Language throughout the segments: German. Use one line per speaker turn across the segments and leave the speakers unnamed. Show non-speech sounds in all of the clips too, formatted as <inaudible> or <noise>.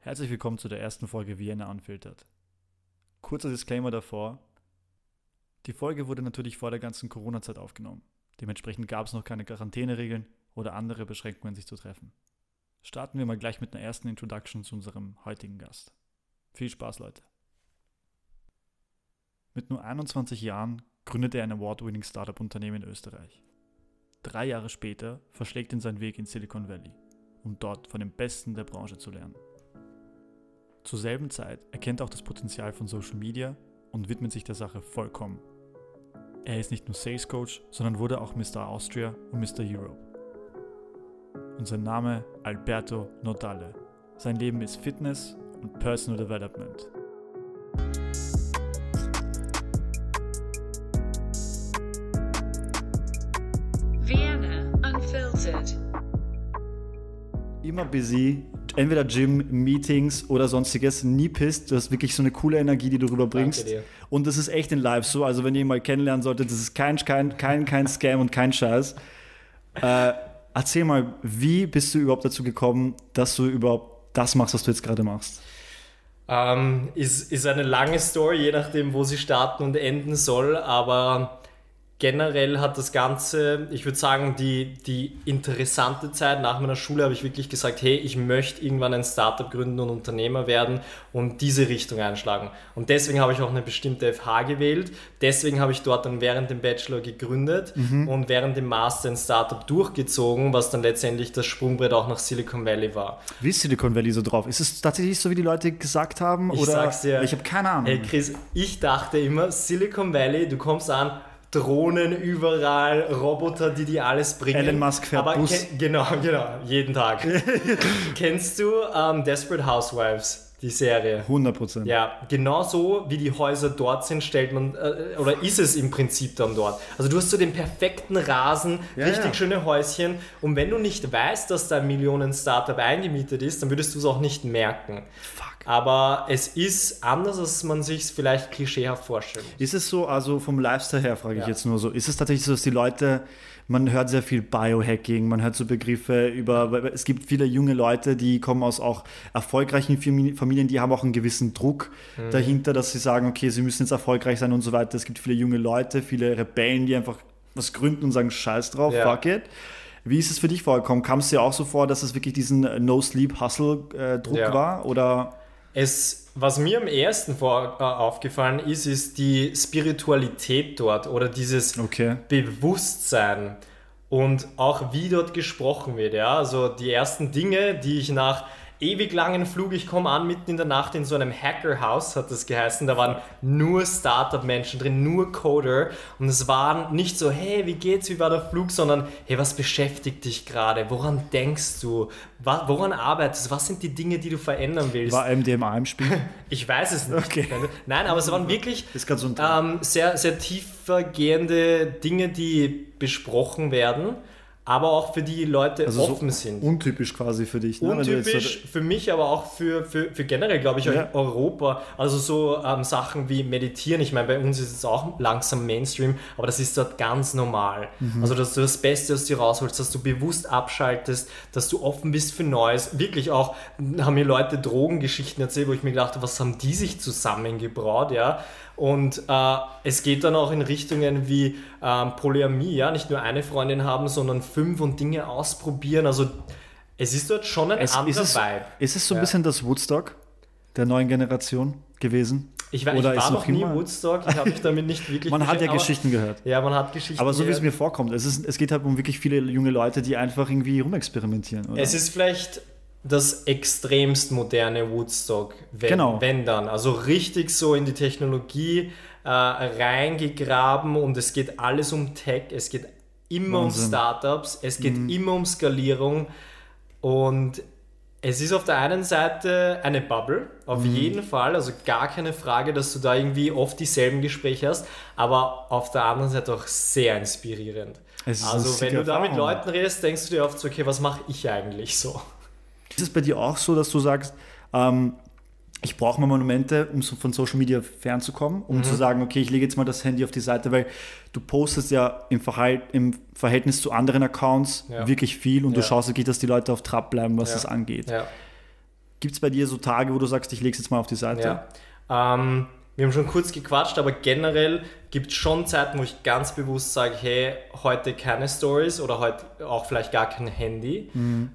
Herzlich willkommen zu der ersten Folge Vienna Unfiltered. Kurzer Disclaimer davor. Die Folge wurde natürlich vor der ganzen Corona-Zeit aufgenommen. Dementsprechend gab es noch keine Quarantäneregeln oder andere Beschränkungen, sich zu treffen. Starten wir mal gleich mit einer ersten Introduction zu unserem heutigen Gast. Viel Spaß, Leute. Mit nur 21 Jahren gründet er ein Award-winning Startup-Unternehmen in Österreich. Drei Jahre später verschlägt ihn sein Weg in Silicon Valley, um dort von den Besten der Branche zu lernen. Zur selben Zeit erkennt er auch das Potenzial von Social Media und widmet sich der Sache vollkommen. Er ist nicht nur Sales Coach, sondern wurde auch Mr. Austria und Mr. Europe. Und sein Name Alberto Nodale. Sein Leben ist Fitness und Personal Development.
Vienna Unfiltered.
Immer busy, entweder Gym, Meetings oder sonstiges, nie pisst. Du hast wirklich so eine coole Energie, die du rüberbringst. Und das ist echt in live so. Also, wenn ihr ihn mal kennenlernen solltet, das ist kein, kein, kein, kein Scam und kein Scheiß. Äh, erzähl mal, wie bist du überhaupt dazu gekommen, dass du überhaupt das machst, was du jetzt gerade machst?
Ähm, ist, ist eine lange Story, je nachdem, wo sie starten und enden soll, aber generell hat das Ganze, ich würde sagen, die, die interessante Zeit nach meiner Schule habe ich wirklich gesagt, hey, ich möchte irgendwann ein Startup gründen und Unternehmer werden und diese Richtung einschlagen. Und deswegen habe ich auch eine bestimmte FH gewählt, deswegen habe ich dort dann während dem Bachelor gegründet und während dem Master ein Startup durchgezogen, was dann letztendlich das Sprungbrett auch nach Silicon Valley war.
Wie ist Silicon Valley so drauf? Ist es tatsächlich so, wie die Leute gesagt haben?
Ich
oder?
sag's dir.
Ich habe keine Ahnung.
Hey Chris, ich dachte immer, Silicon Valley, du kommst an, Drohnen überall, Roboter, die dir alles bringen.
Elon Musk fährt
Aber
Bus.
Genau, <laughs> genau, jeden Tag. <laughs> Kennst du ähm, Desperate Housewives, die Serie?
100 Prozent.
Ja, genauso wie die Häuser dort sind, stellt man, äh, oder ist es im Prinzip dann dort. Also du hast so den perfekten Rasen,
Ja,
richtig
ja.
schöne Häuschen und wenn du nicht weißt, dass da ein Millionen-Startup eingemietet ist, dann würdest du es auch nicht merken.
Fuck.
Aber es ist anders, als man sich es vielleicht klischeehaft vorstellt.
Ist es so, also vom Lifestyle her frage ich
Ja.
jetzt nur so, ist es tatsächlich so, dass die Leute, man hört sehr viel Biohacking, man hört so Begriffe über, es gibt viele junge Leute, die kommen aus auch erfolgreichen Fami- Familien, die haben auch einen gewissen Druck
Mhm.
dahinter, dass sie sagen, okay, sie müssen jetzt erfolgreich sein und so weiter. Es gibt viele junge Leute, viele Rebellen, die einfach was gründen und sagen, scheiß drauf,
Ja.
fuck it. Wie ist es für dich vorgekommen? Kam es dir auch so vor, dass es wirklich diesen No-Sleep-Hustle-Druck
Ja.
war? Oder
Es, was mir am ersten vor, äh, aufgefallen ist, ist die Spiritualität dort oder dieses
Okay.
Bewusstsein und auch wie dort gesprochen wird. Ja? Also die ersten Dinge, die ich nach ewig langen Flug, ich komme an mitten in der Nacht in so einem Hackerhaus, hat das geheißen, da waren nur Startup-Menschen drin, nur Coder. Und es waren nicht so, hey, wie geht's, wie war der Flug, sondern, hey, was beschäftigt dich gerade, woran denkst du, woran arbeitest du, was sind die Dinge, die du verändern willst?
war MDMA im Spiel? <laughs>
Ich weiß es nicht.
Okay.
Nein, aber es waren wirklich ähm, sehr, sehr tiefergehende Dinge, die besprochen werden, aber auch für die Leute
Also so
offen sind.
Untypisch quasi für dich. Ne? So-
Untypisch für mich, aber auch für, für, für generell, glaube ich,
Ja.
Europa. Also so ähm, Sachen wie Meditieren. Ich meine, bei uns ist es auch langsam Mainstream, aber das ist dort ganz normal.
Mhm.
Also, dass du das Beste aus dir rausholst, dass du bewusst abschaltest, dass du offen bist für Neues. Wirklich auch, haben mir Leute Drogengeschichten erzählt, wo ich mir gedacht habe, was haben die sich zusammengebraut, ja. Und äh, es geht dann auch in Richtungen wie ähm, Polyamie, ja, nicht nur eine Freundin haben, sondern fünf und Dinge ausprobieren. Also es ist dort schon ein
es,
anderer
ist, es,
Vibe.
ist es so ein
Ja.
bisschen das Woodstock der neuen Generation gewesen?
Ich, war- ich
Oder ist
war
noch
nie
immer-
Woodstock, ich habe mich damit nicht <laughs> wirklich
Man hat ja
aber-
Geschichten gehört.
Ja, man hat Geschichten
Aber so wie es mir vorkommt, es, ist, es geht halt um wirklich viele junge Leute, die einfach irgendwie rumexperimentieren. Oder?
Es ist vielleicht das extremst moderne Woodstock, wenn,
Genau.
wenn dann. Also richtig so in die Technologie äh, reingegraben und es geht alles um Tech, es geht immer um
Wahnsinn. Mhm.
Startups, es geht immer um Skalierung und es ist auf der einen Seite eine Bubble, auf
Mhm.
jeden Fall, also gar keine Frage, dass du da irgendwie oft dieselben Gespräche hast, aber auf der anderen Seite auch sehr inspirierend. Also wenn du da mit. Leuten redest, denkst du dir oft so, okay, was mache ich eigentlich so?
Ist es bei dir auch so, dass du sagst, ähm, ich brauche mal Momente, um von Social Media fernzukommen, um
Mhm.
zu sagen, okay, ich lege jetzt mal das Handy auf die Seite, weil du postest ja im, Verhalt, im Verhältnis zu anderen Accounts
Ja.
wirklich viel und du
Ja.
schaust wirklich, dass die Leute auf Trab bleiben, was
Ja.
das angeht.
Ja.
Gibt es bei dir so Tage, wo du sagst, ich lege es jetzt mal auf die Seite?
Ja. Ähm, wir haben schon kurz gequatscht, aber generell gibt es schon Zeiten, wo ich ganz bewusst sage, hey, heute keine Stories oder heute auch vielleicht gar kein Handy. Ähm,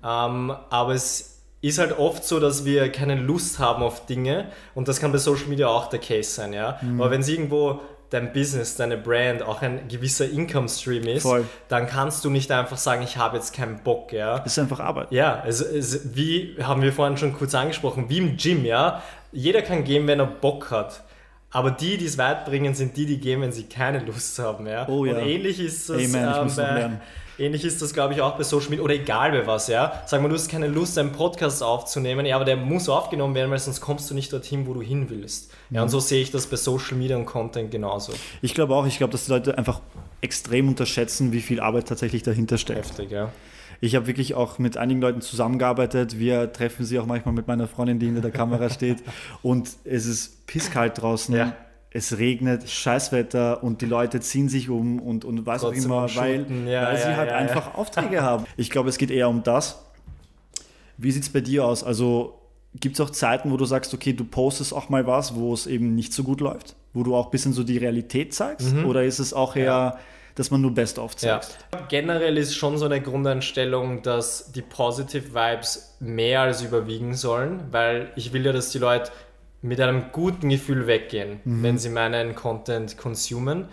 aber es ist halt oft so, dass wir keine Lust haben auf Dinge und das kann bei Social Media auch der Case sein, ja. Aber wenn es irgendwo dein Business, deine Brand auch ein gewisser Income Stream ist,
Voll.
dann kannst du nicht einfach sagen, ich habe jetzt keinen Bock, ja.
Das ist einfach Arbeit.
Ja, es, es, wie haben wir vorhin schon kurz angesprochen, wie im Gym, ja. Jeder kann gehen, wenn er Bock hat. Aber die, die es weit bringen, sind die, die gehen, wenn sie keine Lust haben, ja.
Oh ja.
Und ähnlich ist
muss noch
bei. Ähnlich ist das, glaube ich, auch bei Social Media oder egal bei was, ja. Sag mal, du hast keine Lust, einen Podcast aufzunehmen, ja, aber der muss aufgenommen werden, weil sonst kommst du nicht dorthin, wo du hin willst. Ja,
Mhm.
und so sehe ich das bei Social Media und Content genauso.
Ich glaube auch, ich glaube, dass die Leute einfach extrem unterschätzen, wie viel Arbeit tatsächlich dahinter steckt.
Heftig, ja.
Ich habe wirklich auch mit einigen Leuten zusammengearbeitet. Wir treffen sie auch manchmal mit meiner Freundin, die hinter der Kamera steht. <laughs> Und es ist pisskalt draußen.
Ja.
Es regnet, Scheißwetter und die Leute ziehen sich um und, und was auch
Trotzdem
immer,
am
weil.
Ja,
weil sie
ja,
halt
ja, ja.
einfach Aufträge <laughs> haben. Ich glaube, es geht eher um das. Wie sieht es bei dir aus? Also gibt es auch Zeiten, wo du sagst, okay, du postest auch mal was, wo es eben nicht so gut läuft? Wo du auch ein bisschen so die Realität zeigst? Oder ist es auch eher, dass man nur Best-of
Mhm. Ja.
zeigst?
Generell ist schon so eine Grundeinstellung, dass die Positive Vibes mehr als überwiegen sollen, weil ich will ja, dass die Leute mit einem guten Gefühl weggehen, wenn sie meinen Content konsumen.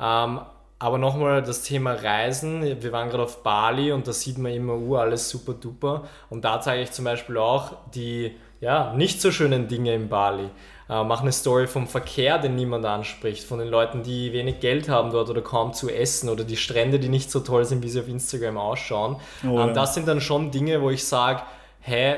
Ähm, aber nochmal das Thema Reisen. Wir waren gerade auf Bali und da sieht man immer, uh, alles super duper. Und da zeige ich zum Beispiel auch die ja, nicht so schönen Dinge in Bali. Äh, mache eine Story vom Verkehr, den niemand anspricht, von den Leuten, die wenig Geld haben dort oder kaum zu essen oder die Strände, die nicht so toll sind, wie sie auf Instagram ausschauen.
Oh,
ähm,
ja.
Das sind dann schon Dinge, wo ich sage, hä,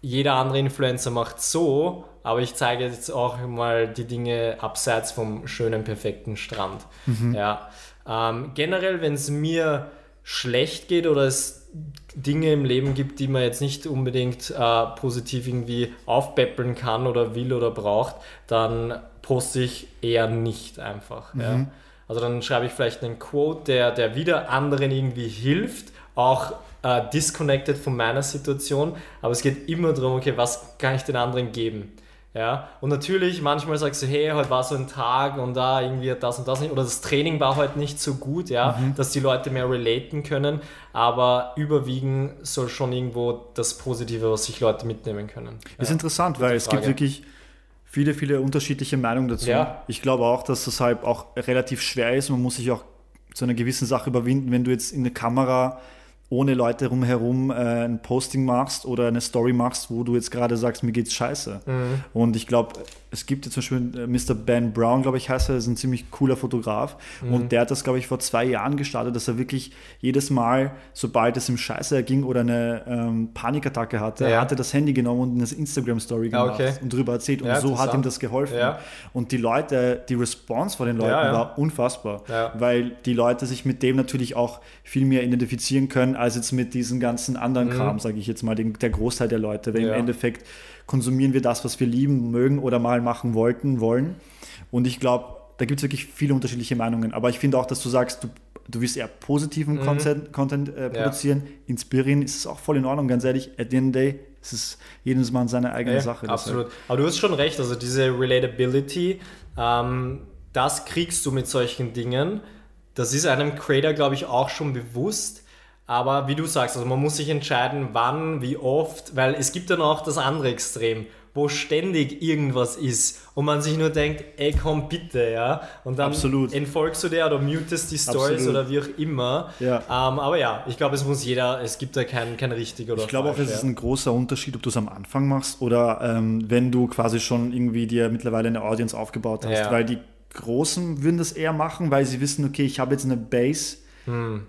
jeder andere Influencer macht so, aber ich zeige jetzt auch mal die Dinge abseits vom schönen, perfekten Strand. Ja. Ähm, generell, wenn es mir schlecht geht oder es Dinge im Leben gibt, die man jetzt nicht unbedingt äh, positiv irgendwie aufpäppeln kann oder will oder braucht, dann poste ich eher nicht einfach. Ja. Also dann schreibe ich vielleicht einen Quote, der, der wieder anderen irgendwie hilft, auch äh, disconnected von meiner Situation, aber es geht immer darum, okay, was kann ich den anderen geben? Ja, und natürlich, manchmal sagst du, hey, heute war so ein Tag und da irgendwie hat das und das nicht, oder das Training war heute nicht so gut, ja, dass die Leute mehr relaten können, aber überwiegen soll schon irgendwo das Positive, was sich Leute mitnehmen können.
Ist
ja.
interessant, weil es gibt wirklich viele, viele unterschiedliche Meinungen dazu.
Ja.
Ich glaube auch, dass das halt auch relativ schwer ist. Man muss sich auch zu einer gewissen Sache überwinden, wenn du jetzt in der Kamera ohne Leute rumherum äh, ein Posting machst oder eine Story machst, wo du jetzt gerade sagst, mir geht's scheiße.
Mhm.
Und ich glaube, es gibt jetzt zum Beispiel äh, Mr. Ben Brown, glaube ich, heißt er, ist ein ziemlich cooler Fotograf.
Mhm.
Und der hat das, glaube ich, vor zwei Jahren gestartet, dass er wirklich jedes Mal, sobald es ihm scheiße erging oder eine ähm, Panikattacke hatte,
Ja.
er das Handy genommen und eine Instagram-Story
Ah,
gemacht
okay.
und darüber erzählt. Und
Ja,
so hat ihm das geholfen.
Ja.
Und die Leute, die Response von den Leuten war unfassbar, weil die Leute sich mit dem natürlich auch viel mehr identifizieren können, als jetzt mit diesem ganzen anderen Kram, sage ich jetzt mal, den, der Großteil der Leute. Weil
Mhm. Ja.
im Endeffekt konsumieren wir das, was wir lieben, mögen oder mal machen wollten, wollen. Und ich glaube, da gibt es wirklich viele unterschiedliche Meinungen. Aber ich finde auch, dass du sagst, du, du willst eher positiven Content, Content äh,
Mhm. Ja.
produzieren, inspirieren, ist es auch voll in Ordnung. Ganz ehrlich, at the end of the day, ist es jedes Mal seine eigene
Ja,
Sache.
Absolut. Aber du hast schon recht, also diese Relatability, ähm, das kriegst du mit solchen Dingen. Das ist einem Creator, glaube ich, auch schon bewusst. Aber wie du sagst, also man muss sich entscheiden, wann, wie oft, weil es gibt dann auch das andere Extrem, wo ständig irgendwas ist und man sich nur denkt, ey komm bitte, ja. Und dann
Absolut.
entfolgst du der oder mutest die Stories oder wie auch immer.
Ja.
Ähm, aber ja, ich glaube, es muss jeder, es gibt da kein, kein richtig oder
Ich glaube auch, es ist ein großer Unterschied, ob du es am Anfang machst oder ähm, wenn du quasi schon irgendwie dir mittlerweile eine Audience aufgebaut hast.
Ja.
Weil die Großen würden das eher machen, weil sie wissen, okay, ich habe jetzt eine Base,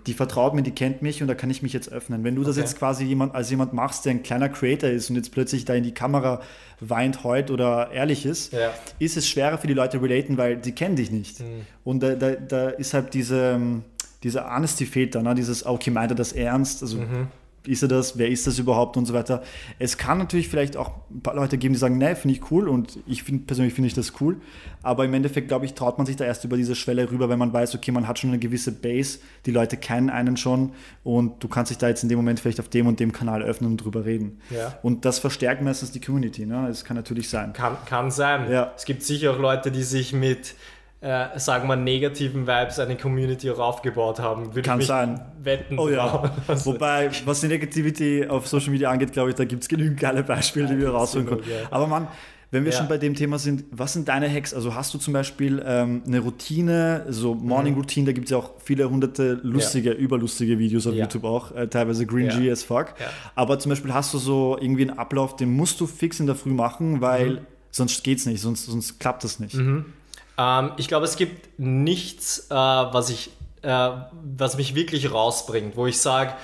die vertraut mir, die kennt mich und da kann ich mich jetzt öffnen. Wenn du das
Hm. Okay.
jetzt quasi jemand, als jemand machst, der ein kleiner Creator ist und jetzt plötzlich da in die Kamera weint, heult oder ehrlich ist,
Ja.
ist es schwerer für die Leute relaten, weil sie kennen dich nicht.
Hm.
Und da, da, da ist halt diese, ähm, diese Honesty fehlt da, ne? dieses, okay, meint er das ernst? Also
Mhm.
Ist er das, wer ist das überhaupt und so weiter. Es kann natürlich vielleicht auch ein paar Leute geben, die sagen, nee, finde ich cool und ich finde persönlich finde ich das cool, aber im Endeffekt, glaube ich, traut man sich da erst über diese Schwelle rüber, wenn man weiß, okay, man hat schon eine gewisse Base, die Leute kennen einen schon und du kannst dich da jetzt in dem Moment vielleicht auf dem und dem Kanal öffnen und drüber reden.
Ja.
Und das verstärkt meistens die Community, ne? Das kann natürlich sein.
Kann, kann sein.
Ja.
Es gibt sicher auch Leute, die sich mit, äh, sagen wir, negativen Vibes eine Community auch aufgebaut haben. Würde
Kann sein.
wetten.
Oh ja.
Also, <laughs>
Wobei, was die Negativity auf Social Media angeht, glaube ich, da gibt es genügend geile Beispiele, die wir rausholen können.
ja.
Aber Mann, wenn wir
Ja.
schon bei dem Thema sind, was sind deine Hacks? Also hast du zum Beispiel ähm, eine Routine, so Morning Routine, da gibt es ja auch viele hunderte lustige, überlustige Videos auf
Ja.
YouTube auch, äh, teilweise
Ja.
as fuck.
Ja.
Aber zum Beispiel hast du so irgendwie einen Ablauf, den musst du fix in der Früh machen, weil
Mhm.
sonst geht's nicht, sonst, sonst klappt das nicht.
Ähm, ich glaube, es gibt nichts, äh, was, ich, äh, was mich wirklich rausbringt, wo ich sage,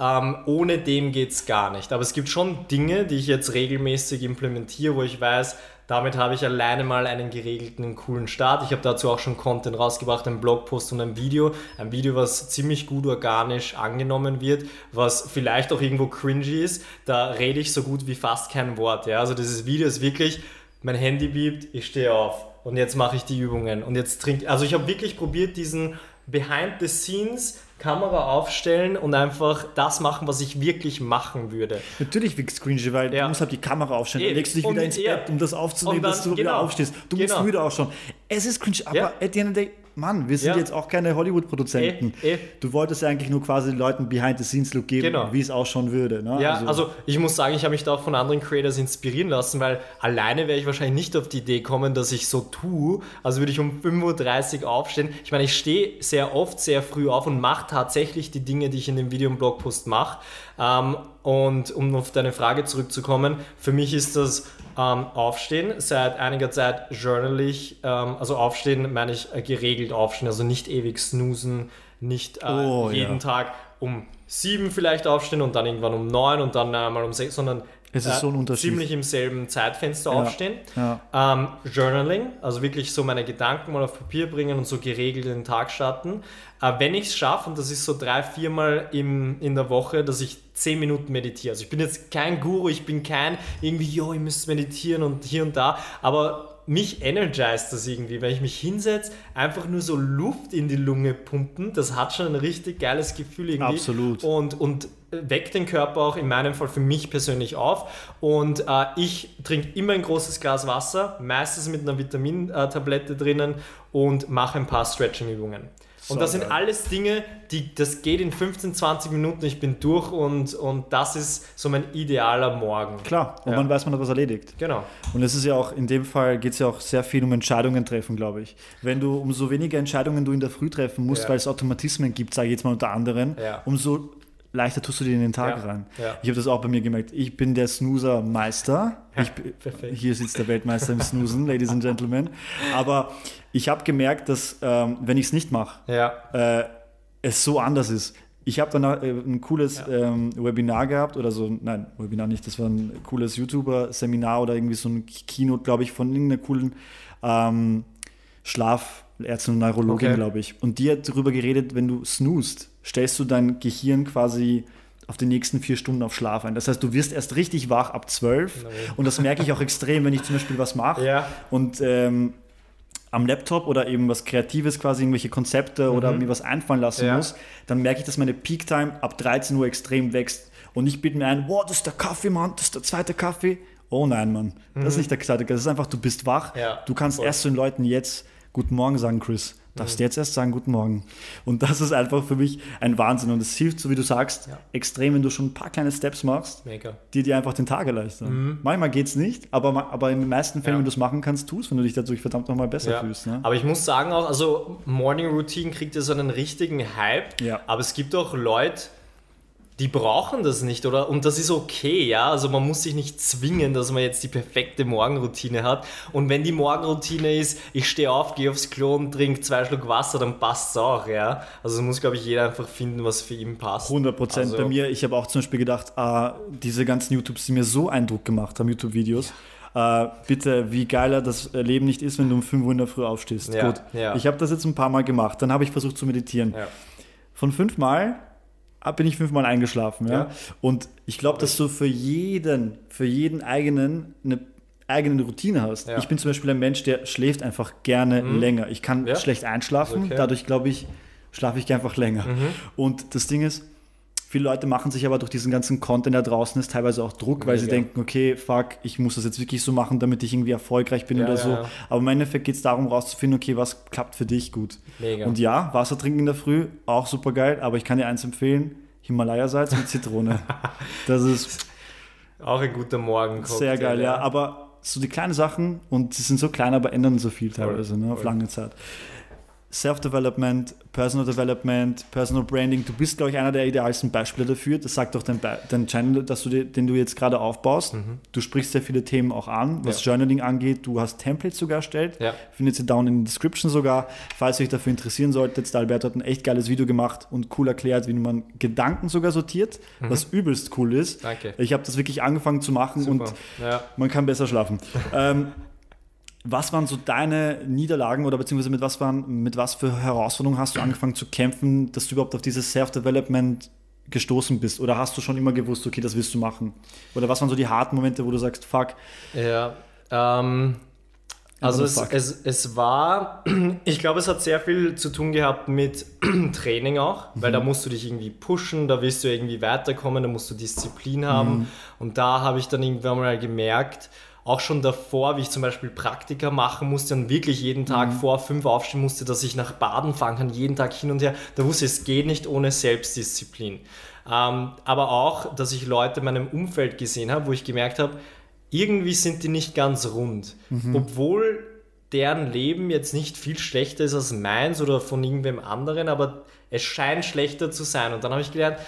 ähm, ohne dem geht es gar nicht. Aber es gibt schon Dinge, die ich jetzt regelmäßig implementiere, wo ich weiß, damit habe ich alleine mal einen geregelten, coolen Start. Ich habe dazu auch schon Content rausgebracht, einen Blogpost und ein Video. Ein Video, was ziemlich gut organisch angenommen wird, was vielleicht auch irgendwo cringy ist. Da rede ich so gut wie fast kein Wort. Ja? Also dieses Video ist wirklich, mein Handy biebt, ich stehe auf und jetzt mache ich die Übungen und jetzt trinke. Also ich habe wirklich probiert, diesen Behind the Scenes Kamera aufstellen und einfach das machen, was ich wirklich machen würde.
Natürlich wird's cringy, weil
Ja.
du musst halt die Kamera aufstellen. Dann legst du dich
und-
wieder ins
ja.
Bett, um das aufzunehmen,
dann-
dass du wieder
genau.
aufstehst. Du
Genau.
musst müde ausschauen. Es ist cringy, aber
Ja.
at the end of the day, Mann, wir sind
Ja.
jetzt auch keine Hollywood-Produzenten.
Eh, eh.
Du wolltest ja eigentlich nur quasi den Leuten Behind-the-Scenes-Look geben,
Genau.
wie es ausschauen würde. Ne?
Ja, also, ich muss sagen, ich habe mich da auch von anderen Creators inspirieren lassen, weil alleine wäre ich wahrscheinlich nicht auf die Idee kommen, dass ich so tue. Also würde ich um 5.30 Uhr aufstehen. Ich meine, ich stehe sehr oft sehr früh auf und mache tatsächlich die Dinge, die ich in dem Video und Blogpost mache. Ähm, und um auf deine Frage zurückzukommen, für mich ist das ähm, Aufstehen seit einiger Zeit journalig, ähm, also Aufstehen meine ich äh, geregelt aufstehen, also nicht ewig snoosen, nicht äh,
Oh,
jeden
ja.
Tag um sieben vielleicht aufstehen und dann irgendwann um neun und dann einmal um sechs, sondern
Es ist so ein Unterschied.
ziemlich im selben Zeitfenster aufstehen.
ja.
Ähm, Journaling, also wirklich so meine Gedanken mal auf Papier bringen und so geregelt in den Tag starten. Äh, wenn ich es schaffe, und das ist so drei, viermal im, in der Woche, dass ich zehn Minuten meditiere. Also ich bin jetzt kein Guru, ich bin kein irgendwie, yo, ihr müsst meditieren und hier und da, aber mich energized das irgendwie, wenn ich mich hinsetze, einfach nur so Luft in die Lunge pumpen, das hat schon ein richtig geiles Gefühl irgendwie.
Absolut.
Und, und weckt den Körper auch in meinem Fall für mich persönlich auf. Und äh, ich trinke immer ein großes Glas Wasser, meistens mit einer Vitamintablette drinnen und mache ein paar Stretching-Übungen. Und das sind alles Dinge, die, das geht in 15, 20 Minuten, ich bin durch und, und das ist so mein idealer Morgen.
Klar, und
Ja.
man weiß, man hat was erledigt.
Genau.
Und es ist ja auch, in dem Fall geht es ja auch sehr viel um Entscheidungen treffen, glaube ich. Wenn du, umso weniger Entscheidungen du in der Früh treffen musst,
Ja.
weil es Automatismen gibt, sage ich jetzt mal unter anderem,
Ja.
umso leichter tust du dir in den Tag
Ja.
rein.
Ja.
Ich habe das auch bei mir gemerkt. Ich bin der Snoozer-Meister. Hier sitzt der Weltmeister im Snoozen, <laughs> Ladies and Gentlemen. Aber ich habe gemerkt, dass, ähm, wenn ich es nicht mache,
Ja.
äh, es so anders ist. Ich habe dann äh, ein cooles ähm, Webinar gehabt oder so, nein, Webinar nicht, das war ein cooles YouTuber-Seminar oder irgendwie so ein Keynote, glaube ich, von irgendeiner coolen ähm, Schlafärztin und Neurologin,
Okay.
glaube ich. Und die hat darüber geredet, wenn du snoost, stellst du dein Gehirn quasi auf die nächsten vier Stunden auf Schlaf ein. Das heißt, du wirst erst richtig wach ab zwölf. Und das merke ich auch extrem, wenn ich zum Beispiel was mache
Ja.
und ähm, am Laptop oder eben was Kreatives, quasi irgendwelche Konzepte oder mir was einfallen lassen
Mhm. Ja.
muss, dann merke ich, dass meine Peak-Time ab 13 Uhr extrem wächst. Und ich biete mir ein, wow, das ist der Kaffee, Mann, das ist der zweite Kaffee. Oh nein, Mann, das ist nicht der zweite Kaffee. Das ist einfach, du bist wach.
Mhm. Ja,
du kannst
voll.
erst zu den Leuten jetzt Guten Morgen sagen, Chris. Darfst
Mhm.
jetzt erst sagen, Guten Morgen. Und das ist einfach für mich ein Wahnsinn. Und es hilft, so wie du sagst,
Ja.
extrem, wenn du schon ein paar kleine Steps machst,
Mega.
die dir einfach den Tag erleichtern. Manchmal geht es nicht, aber, aber in den meisten Fällen,
Mhm. Ja.
wenn du es machen kannst, tust, wenn du dich dadurch verdammt nochmal besser
Ja.
fühlst. Ne?
Aber ich muss sagen auch, also Morning Routine kriegt ja so einen richtigen Hype, aber es gibt auch Leute, die brauchen das nicht, oder? Und das ist okay, ja. Also man muss sich nicht zwingen, dass man jetzt die perfekte Morgenroutine hat. Und wenn die Morgenroutine ist, ich stehe auf, gehe aufs Klo und trinke zwei Schluck Wasser, dann passt es auch, ja. Also muss, glaube ich, jeder einfach finden, was für ihn passt.
100 Prozent.
Also-
Bei mir, ich habe auch zum Beispiel gedacht, ah, diese ganzen YouTubes, die mir so Eindruck gemacht haben, YouTube-Videos. Äh, bitte, wie geiler das Leben nicht ist, wenn du um 5 Uhr in der Früh aufstehst.
Ja, ja.
Ich habe das jetzt ein paar Mal gemacht. Dann habe ich versucht zu meditieren.
Ja.
Von fünf Mal bin ich fünfmal eingeschlafen. Ja?
Ja.
Und ich glaube, dass du für jeden, für jeden eigenen eine eigene Routine hast.
Ja. Mhm.
Ich bin zum Beispiel ein Mensch, der schläft einfach gerne länger. Ich kann
Ja.
schlecht einschlafen,
Okay. Mhm.
dadurch glaube ich, schlafe ich einfach länger. Und das Ding ist, viele Leute machen sich aber durch diesen ganzen Content da draußen ist teilweise auch Druck, weil sie
Mega.
denken, okay, fuck, ich muss das jetzt wirklich so machen, damit ich irgendwie erfolgreich bin
Ja,
oder
ja,
so.
ja.
Aber im Endeffekt geht es darum, rauszufinden, okay, was klappt für dich gut.
Mega.
Und ja, Wasser trinken in der Früh, auch super geil, aber ich kann dir eins empfehlen, Himalaya-Salz mit Zitrone. <laughs> Das ist
Auch ein guter Morgen.
sehr geil, ja. Aber so die kleinen Sachen, und sie sind so klein, aber ändern so viel teilweise, ne, auf
voll.
lange Zeit. Self-Development, Personal Development, Personal Branding. Du bist, glaube ich, einer der idealsten Beispiele dafür. Das sagt doch dein, dein Channel, dass du den du jetzt gerade aufbaust. Du sprichst sehr viele Themen auch an, was
Mhm. Ja.
Journaling angeht. Du hast Templates sogar erstellt.
Ja.
Findet sie down in der Description sogar. Falls ihr euch dafür interessieren solltet, der Alberto hat ein echt geiles Video gemacht und cool erklärt, wie man Gedanken sogar sortiert, was übelst cool ist.
Mhm. Danke.
Ich habe das wirklich angefangen zu machen
Super.
und
ja.
man kann besser schlafen. <laughs> ähm, was waren so deine Niederlagen oder beziehungsweise mit was, waren, mit was für Herausforderungen hast du angefangen zu kämpfen, dass du überhaupt auf dieses Self-Development gestoßen bist? Oder hast du schon immer gewusst, okay, das willst du machen? Oder was waren so die harten Momente, wo du sagst, fuck,
Ja, ähm, also es, es, es war, <clears throat> ich glaube, es hat sehr viel zu tun gehabt mit <clears throat> Training auch, weil
Mhm.
da musst du dich irgendwie pushen, da willst du irgendwie weiterkommen, da musst du Disziplin haben.
Mhm.
Und da habe ich dann irgendwann mal gemerkt, auch schon davor, wie ich zum Beispiel Praktika machen musste und wirklich jeden Tag
Mhm.
vor fünf aufstehen musste, dass ich nach Baden fahren kann, jeden Tag hin und her. Da wusste ich, es geht nicht ohne Selbstdisziplin. Ähm, aber auch, dass ich Leute in meinem Umfeld gesehen habe, wo ich gemerkt habe, irgendwie sind die nicht ganz rund. Obwohl deren Leben jetzt nicht viel schlechter ist als meins oder von irgendwem anderen, aber es scheint schlechter zu sein. Und dann habe ich gelernt,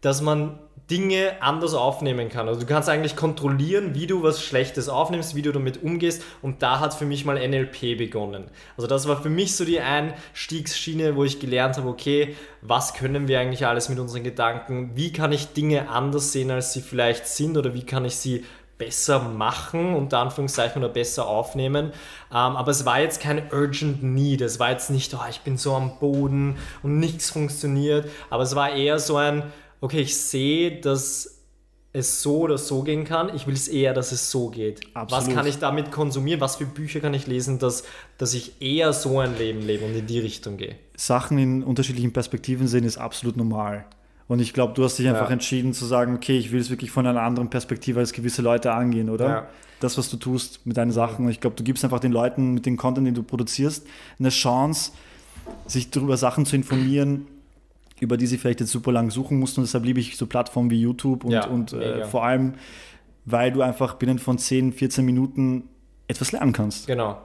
dass man Dinge anders aufnehmen kann. Also du kannst eigentlich kontrollieren, wie du was Schlechtes aufnimmst, wie du damit umgehst. Und da hat für mich mal NLP begonnen. Also das war für mich so die Einstiegsschiene, wo ich gelernt habe, okay, was können wir eigentlich alles mit unseren Gedanken? Wie kann ich Dinge anders sehen, als sie vielleicht sind? Oder wie kann ich sie besser machen, unter Anführungszeichen, oder besser aufnehmen. Ähm, aber es war jetzt kein urgent need. Es war jetzt nicht, oh, ich bin so am Boden und nichts funktioniert. Aber es war eher so ein, okay, ich sehe, dass es so oder so gehen kann. Ich will es eher, dass es so geht. Was
Absolut.
kann ich damit konsumieren? Was für Bücher kann ich lesen, dass, dass ich eher so ein Leben lebe und in die Richtung gehe?
Sachen in unterschiedlichen Perspektiven sehen, ist absolut normal. Und ich glaube, du hast dich einfach
Ja.
entschieden zu sagen, okay, ich will es wirklich von einer anderen Perspektive als gewisse Leute angehen, oder?
Ja.
Das, was du tust mit deinen Sachen. Und ich glaube, du gibst einfach den Leuten mit dem Content, den du produzierst, eine Chance, sich darüber Sachen zu informieren, über die sie vielleicht jetzt super lang suchen mussten. Und deshalb liebe ich so Plattformen wie YouTube und,
Ja,
und äh, vor allem, weil du einfach binnen von 10, 14 Minuten etwas lernen kannst.
Genau.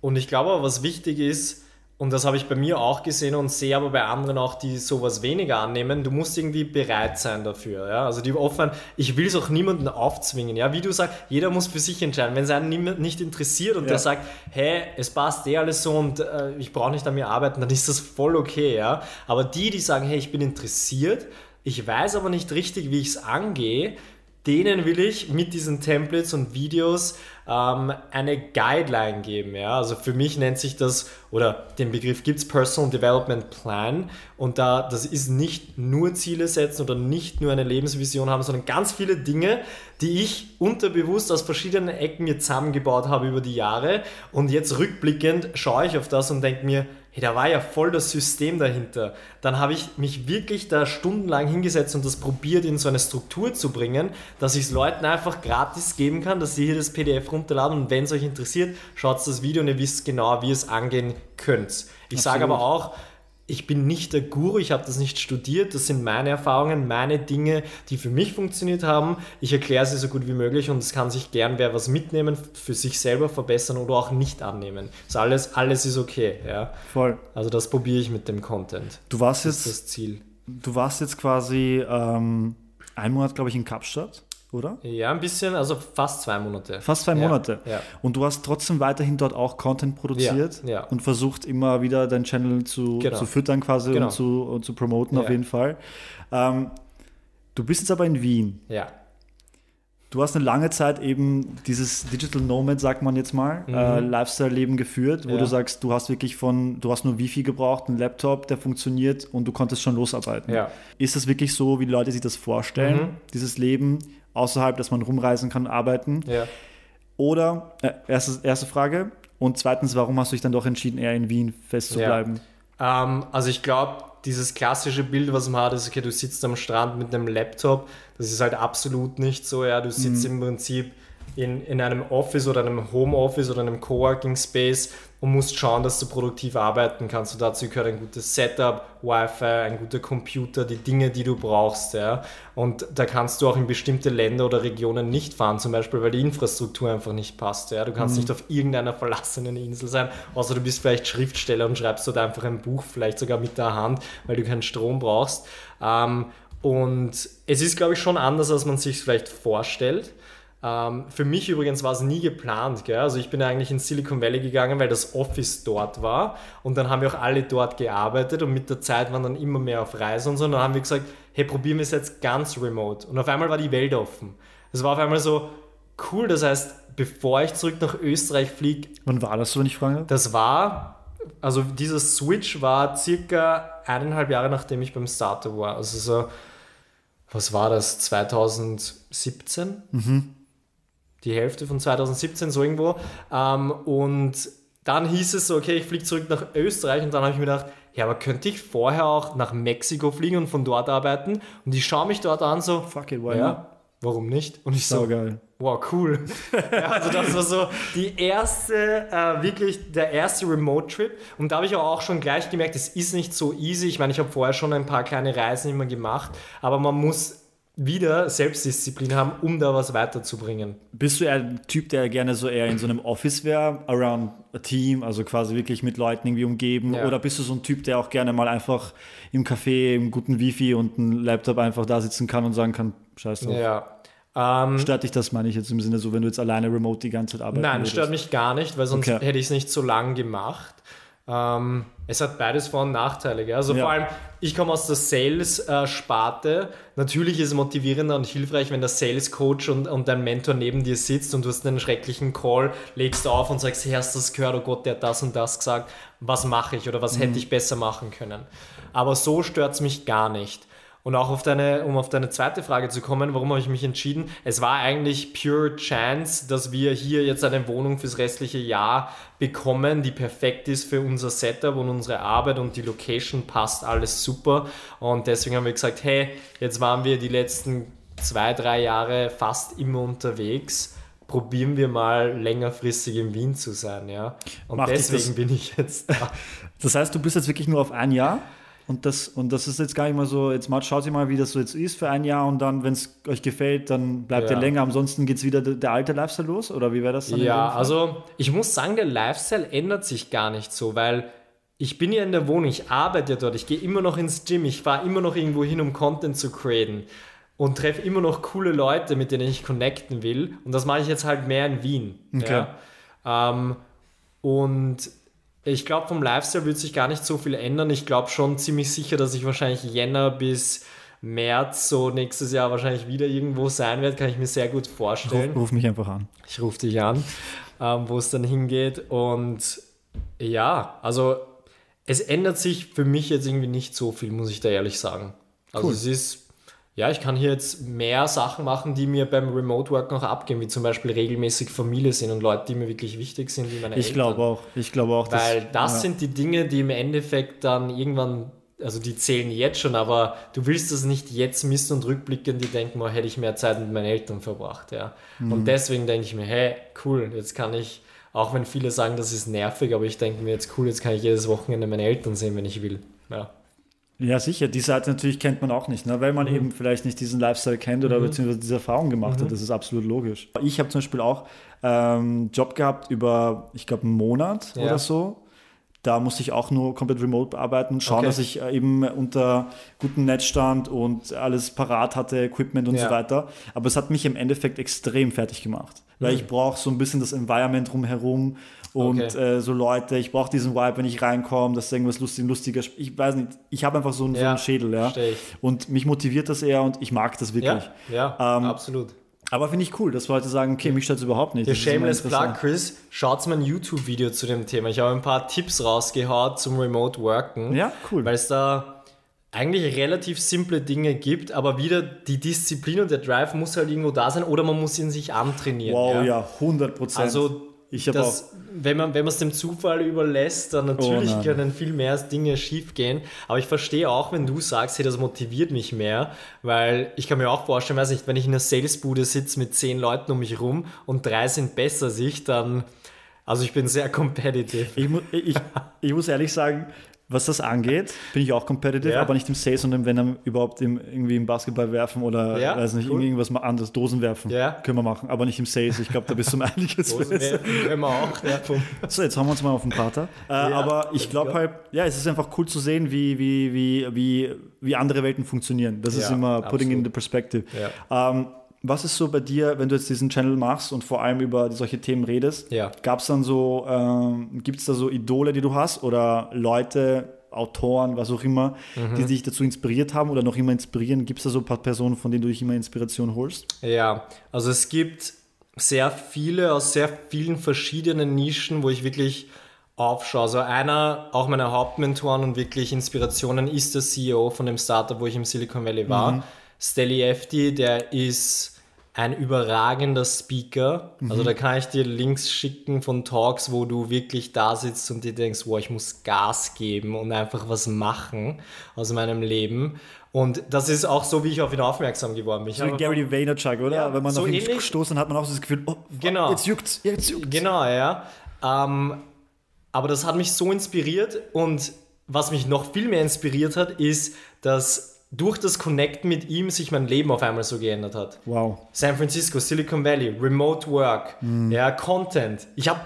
Und ich glaube, aber, was wichtig ist, und das habe ich bei mir auch gesehen und sehe aber bei anderen auch, die sowas weniger annehmen, du musst irgendwie bereit sein dafür. Ja? Also die offen, ich will es auch niemandem aufzwingen. Ja? Wie du sagst, jeder muss für sich entscheiden. Wenn es einen nicht interessiert und
Ja.
der sagt, hey, es passt eh alles so und äh, ich brauche nicht an mir arbeiten, dann ist das voll okay. Ja? Aber die, die sagen, hey, ich bin interessiert, ich weiß aber nicht richtig, wie ich es angehe, denen will ich mit diesen Templates und Videos ähm, eine Guideline geben. Ja? Also für mich nennt sich das, oder den Begriff gibt es Personal Development Plan. Und da, das ist nicht nur Ziele setzen oder nicht nur eine Lebensvision haben, sondern ganz viele Dinge, die ich unterbewusst aus verschiedenen Ecken mir zusammengebaut habe über die Jahre. Und jetzt rückblickend schaue ich auf das und denke mir, hey, da war ja voll das System dahinter. Dann habe ich mich wirklich da stundenlang hingesetzt und das probiert in so eine Struktur zu bringen, dass ich es Leuten einfach gratis geben kann, dass sie hier das PDF runterladen und wenn es euch interessiert, schaut das Video und ihr wisst genau, wie ihr es angehen könnt. Ich sage aber auch, ich bin nicht der Guru, ich habe das nicht studiert, das sind meine Erfahrungen, meine Dinge, die für mich funktioniert haben. Ich erkläre sie so gut wie möglich und es kann sich gern wer was mitnehmen, für sich selber verbessern oder auch nicht annehmen. Das alles, alles ist okay. Ja?
Voll.
Also das probiere ich mit dem Content.
Du warst
Das ist
jetzt,
das Ziel.
du warst jetzt quasi ähm, ein Monat, glaube ich, in Kapstadt, oder?
Ja, ein bisschen, also fast zwei Monate.
Fast zwei
Ja,
Monate.
ja.
Und du hast trotzdem weiterhin dort auch Content produziert
Ja,
und versucht immer wieder deinen Channel zu,
Genau.
zu füttern quasi
Genau.
und, zu, und zu promoten auf jeden Fall. Ähm, du bist jetzt aber in Wien.
Ja.
Du hast eine lange Zeit eben dieses Digital Nomad, sagt man jetzt mal, äh, Lifestyle-Leben geführt, wo
Mhm. Ja.
du sagst, du hast wirklich von, du hast nur Wifi gebraucht, einen Laptop, der funktioniert und du konntest schon losarbeiten.
Ja.
Ist das wirklich so, wie die Leute sich das vorstellen,
Mhm.
dieses Leben außerhalb, dass man rumreisen kann, arbeiten?
Ja.
Oder, äh, erste, erste Frage. Und zweitens, warum hast du dich dann doch entschieden, eher in Wien festzubleiben?
Ähm, also ich glaube, dieses klassische Bild, was man hat, ist, okay, du sitzt am Strand mit einem Laptop. Das ist halt absolut nicht so. Ja, du sitzt im Prinzip in, in einem Office oder einem Homeoffice oder einem Coworking Space und musst schauen, dass du produktiv arbeiten kannst. Und dazu gehört ein gutes Setup, Wi-Fi, ein guter Computer, die Dinge, die du brauchst. Ja. Und da kannst du auch in bestimmte Länder oder Regionen nicht fahren, zum Beispiel, weil die Infrastruktur einfach nicht passt. Ja. Du kannst nicht auf irgendeiner verlassenen Insel sein, außer du bist vielleicht Schriftsteller und schreibst dort einfach ein Buch, vielleicht sogar mit der Hand, weil du keinen Strom brauchst. Ähm, und es ist, glaube ich, schon anders, als man sich vielleicht vorstellt. Ähm, für mich übrigens war es nie geplant. Gell? Also ich bin eigentlich in Silicon Valley gegangen, weil das Office dort war und dann haben wir auch alle dort gearbeitet und mit der Zeit waren dann immer mehr auf Reise und so. Und dann haben wir gesagt, hey, probieren wir es jetzt ganz remote. Und auf einmal war die Welt offen. Es war auf einmal so cool. Das heißt, bevor ich zurück nach Österreich fliege,
Wann war das so, wenn ich fragen darf?
das war, also dieser Switch war circa eineinhalb Jahre nachdem ich beim Starter war. Also so, was war das, 2017? Die Hälfte von 2017, so irgendwo. Ähm, und dann hieß es so, okay, ich fliege zurück nach Österreich und dann habe ich mir gedacht, ja, aber könnte ich vorher auch nach Mexiko fliegen und von dort arbeiten? Und die schauen mich dort an so,
Fuck it, why not?
ja, warum nicht? Und ich so,
Saugeil.
Wow, cool. <laughs> ja, also das war so die erste, äh, wirklich der erste Remote-Trip. Und da habe ich auch schon gleich gemerkt, es ist nicht so easy. Ich meine, ich habe vorher schon ein paar kleine Reisen immer gemacht, aber man muss wieder Selbstdisziplin haben, um da was weiterzubringen.
Bist du eher ein Typ, der gerne so eher in so einem Office wäre, around a team, also quasi wirklich mit Leuten irgendwie umgeben?
Ja.
Oder bist du so ein Typ, der auch gerne mal einfach im Café, im guten Wifi und ein Laptop einfach da sitzen kann und sagen kann, scheiß drauf.
Ja. Ähm,
Stört dich das, meine ich jetzt im Sinne so, wenn du jetzt alleine remote die ganze Zeit arbeiten
Nein,
würdest?
stört mich gar nicht, weil sonst
Okay.
hätte ich es nicht so lang gemacht. Ähm, es hat beides Vor- und Nachteile. Gell? Also
Ja.
vor allem, ich komme aus der Sales-Sparte. Natürlich ist es motivierender und hilfreich, wenn der Sales-Coach und, und dein Mentor neben dir sitzt und du hast einen schrecklichen Call, legst auf und sagst, hey, hast du das gehört? Oh Gott, der hat das und das gesagt. Was mache ich oder was hätte ich besser machen können? Aber so stört es mich gar nicht. Und auch auf deine, um auf deine zweite Frage zu kommen, warum habe ich mich entschieden? Es war eigentlich pure Chance, dass wir hier jetzt eine Wohnung fürs restliche Jahr bekommen, die perfekt ist für unser Setup und unsere Arbeit und die Location passt alles super. Und deswegen haben wir gesagt, hey, jetzt waren wir die letzten zwei, drei Jahre fast immer unterwegs. Probieren wir mal längerfristig in Wien zu sein, ja. Und
das-
deswegen bin ich jetzt da.
Das heißt, du bist jetzt wirklich nur auf ein Jahr? Und das, und das ist jetzt gar nicht mal so, jetzt mal schaut ihr mal, wie das so jetzt ist für ein Jahr und dann, wenn es euch gefällt, dann bleibt
Ja.
ihr länger. Ansonsten geht es wieder der, der alte Lifestyle los? Oder wie wäre das dann?
Ja, also ich muss sagen, der Lifestyle ändert sich gar nicht so, weil ich bin ja in der Wohnung, ich arbeite ja dort, ich gehe immer noch ins Gym, ich fahre immer noch irgendwo hin, um Content zu createn und treffe immer noch coole Leute, mit denen ich connecten will. Und das mache ich jetzt halt mehr in Wien.
Okay.
Ja. Ähm, und ich glaube, vom Lifestyle wird sich gar nicht so viel ändern. Ich glaube schon ziemlich sicher, dass ich wahrscheinlich Jänner bis März so nächstes Jahr wahrscheinlich wieder irgendwo sein werde, kann ich mir sehr gut vorstellen.
Ruf, ruf mich einfach an.
Ich rufe dich an, ähm, wo es dann hingeht. Und ja, also es ändert sich für mich jetzt irgendwie nicht so viel, muss ich da ehrlich sagen. Also
Cool.
es ist, ja, ich kann hier jetzt mehr Sachen machen, die mir beim Remote Work noch abgehen, wie zum Beispiel regelmäßig Familie sind und Leute, die mir wirklich wichtig sind, wie meine
Ich
Eltern.
glaube auch. Ich glaube auch, dass-
Weil das
ja.
sind die Dinge, die im Endeffekt dann irgendwann, also die zählen jetzt schon, aber du willst das nicht jetzt missen und rückblicken, die denken, oh, hätte ich mehr Zeit mit meinen Eltern verbracht, ja.
Mhm.
Und deswegen denke ich mir, hey, cool, jetzt kann ich, auch wenn viele sagen, das ist nervig, aber ich denke mir jetzt, cool, jetzt kann ich jedes Wochenende meine Eltern sehen, wenn ich will. Ja.
Ja, sicher. Die Seite natürlich kennt man auch nicht, ne? weil man
Mhm.
eben vielleicht nicht diesen Lifestyle kennt oder beziehungsweise diese Erfahrung gemacht
Mhm.
hat. Das ist absolut logisch. Ich habe zum Beispiel auch ähm, einen Job gehabt über, ich glaube, einen Monat
Ja.
oder so. Da musste ich auch nur komplett remote bearbeiten, schauen,
Okay.
dass ich äh, eben unter gutem Netz stand und alles parat hatte, Equipment und
Ja.
so weiter. Aber es hat mich im Endeffekt extrem fertig gemacht, weil ich brauche so ein bisschen das Environment drumherum und.
Okay.
äh, so Leute, ich brauche diesen Vibe, wenn ich reinkomme, dass irgendwas lustig, lustiger, ich weiß nicht, ich habe einfach so einen, so
Ja,
einen Schädel, ja. Und mich motiviert das eher und ich mag das wirklich.
Ja, ja
Ähm,
absolut.
Aber finde ich cool, dass Leute sagen, okay, mich stört es überhaupt nicht.
Der Shameless Plug. Chris, schaut mal ein YouTube-Video zu dem Thema. Ich habe ein paar Tipps rausgehaut zum Remote Worken.
Ja, cool.
Weil es da eigentlich relativ simple Dinge gibt, aber wieder die Disziplin und der Drive muss halt irgendwo da sein oder man muss ihn sich antrainieren.
Wow, ja, 100 Prozent.
Also,
ich habe auch.
wenn man es dem Zufall überlässt, dann natürlich
Oh
können viel mehr Dinge schief gehen. Aber ich verstehe auch, wenn du sagst, hey, das motiviert mich mehr, weil ich kann mir auch vorstellen, weiß nicht, wenn ich in einer Salesbude sitze mit zehn Leuten um mich rum und drei sind besser als ich, dann, also ich bin sehr <laughs> competitive.
Ich, mu ich, ich muss ehrlich sagen, was das angeht, bin ich auch competitive,
Ja.
aber nicht im Sales, sondern wenn dann überhaupt im, irgendwie im Basketball werfen oder
Ja,
weiß nicht,
cool.
irgendwas mal anderes, Dosen werfen.
Ja.
Können wir machen, aber nicht im Sales. Ich glaube, da bist du um <laughs> einiges
Dosen
besser.
können wir auch. Vom-
So, jetzt haben wir uns mal auf den Pater. Äh, aber ich glaube halt, ja, es ist einfach cool zu sehen, wie, wie, wie, wie, wie andere Welten funktionieren. Das ist
Ja,
immer putting in
absolut.
the perspective.
Ja.
Ähm, was ist so bei dir, wenn du jetzt diesen Channel machst und vor allem über solche Themen redest?
Ja.
Gab es dann so, ähm, gibt es da so Idole, die du hast oder Leute, Autoren, was auch immer,
Mhm.
die dich dazu inspiriert haben oder noch immer inspirieren? Gibt es da so ein paar Personen, von denen du dich immer Inspiration holst?
Ja, also es gibt sehr viele aus sehr vielen verschiedenen Nischen, wo ich wirklich aufschaue. Also einer, auch meiner Hauptmentoren und wirklich Inspirationen ist der CEO von dem Startup, wo ich im Silicon Valley war. Stelly Efti, der ist ein überragender Speaker. Also da kann ich dir Links schicken von Talks, wo du wirklich da sitzt und dir denkst, wow, ich muss Gas geben und einfach was machen aus meinem Leben. Und das ist auch so, wie ich auf ihn aufmerksam geworden bin.
So wie Gary Vaynerchuk, oder?
Ja,
Wenn man
so
auf ihn
ähnlich.
stoßt, dann hat man auch so das Gefühl, oh,
Genau.
jetzt juckt's, jetzt juckt's.
Genau, ja. Ähm, aber das hat mich so inspiriert und was mich noch viel mehr inspiriert hat, ist, dass durch das Connecten mit ihm sich mein Leben auf einmal so geändert hat.
Wow.
San Francisco, Silicon Valley, Remote Work, ja, Content. Ich habe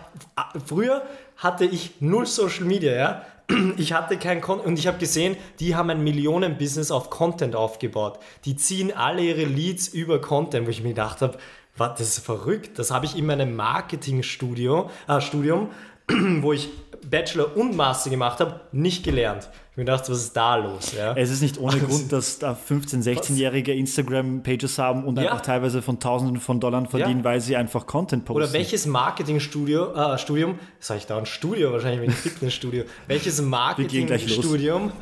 früher hatte ich null Social Media, ja. <clears throat> Ich hatte kein Content und ich habe gesehen, die haben ein Millionen-Business auf Content aufgebaut. Die ziehen alle ihre Leads über Content, wo ich mir gedacht habe, was, das ist verrückt. Das habe ich in meinem Marketingstudio, äh, Studium, <clears throat> wo ich Bachelor und Master gemacht habe, nicht gelernt. Ich mir gedacht, was ist da los? Ja?
Es ist nicht ohne <laughs> Grund, dass da 15-, 16-Jährige Instagram-Pages haben und
Ja.
einfach teilweise von Tausenden von Dollar verdienen,
Ja.
weil sie einfach Content posten.
Oder welches Marketingstudio, äh, Studium, sage ich da ein Studio, wahrscheinlich wie ein Fitnessstudio, welches. Marketingstudium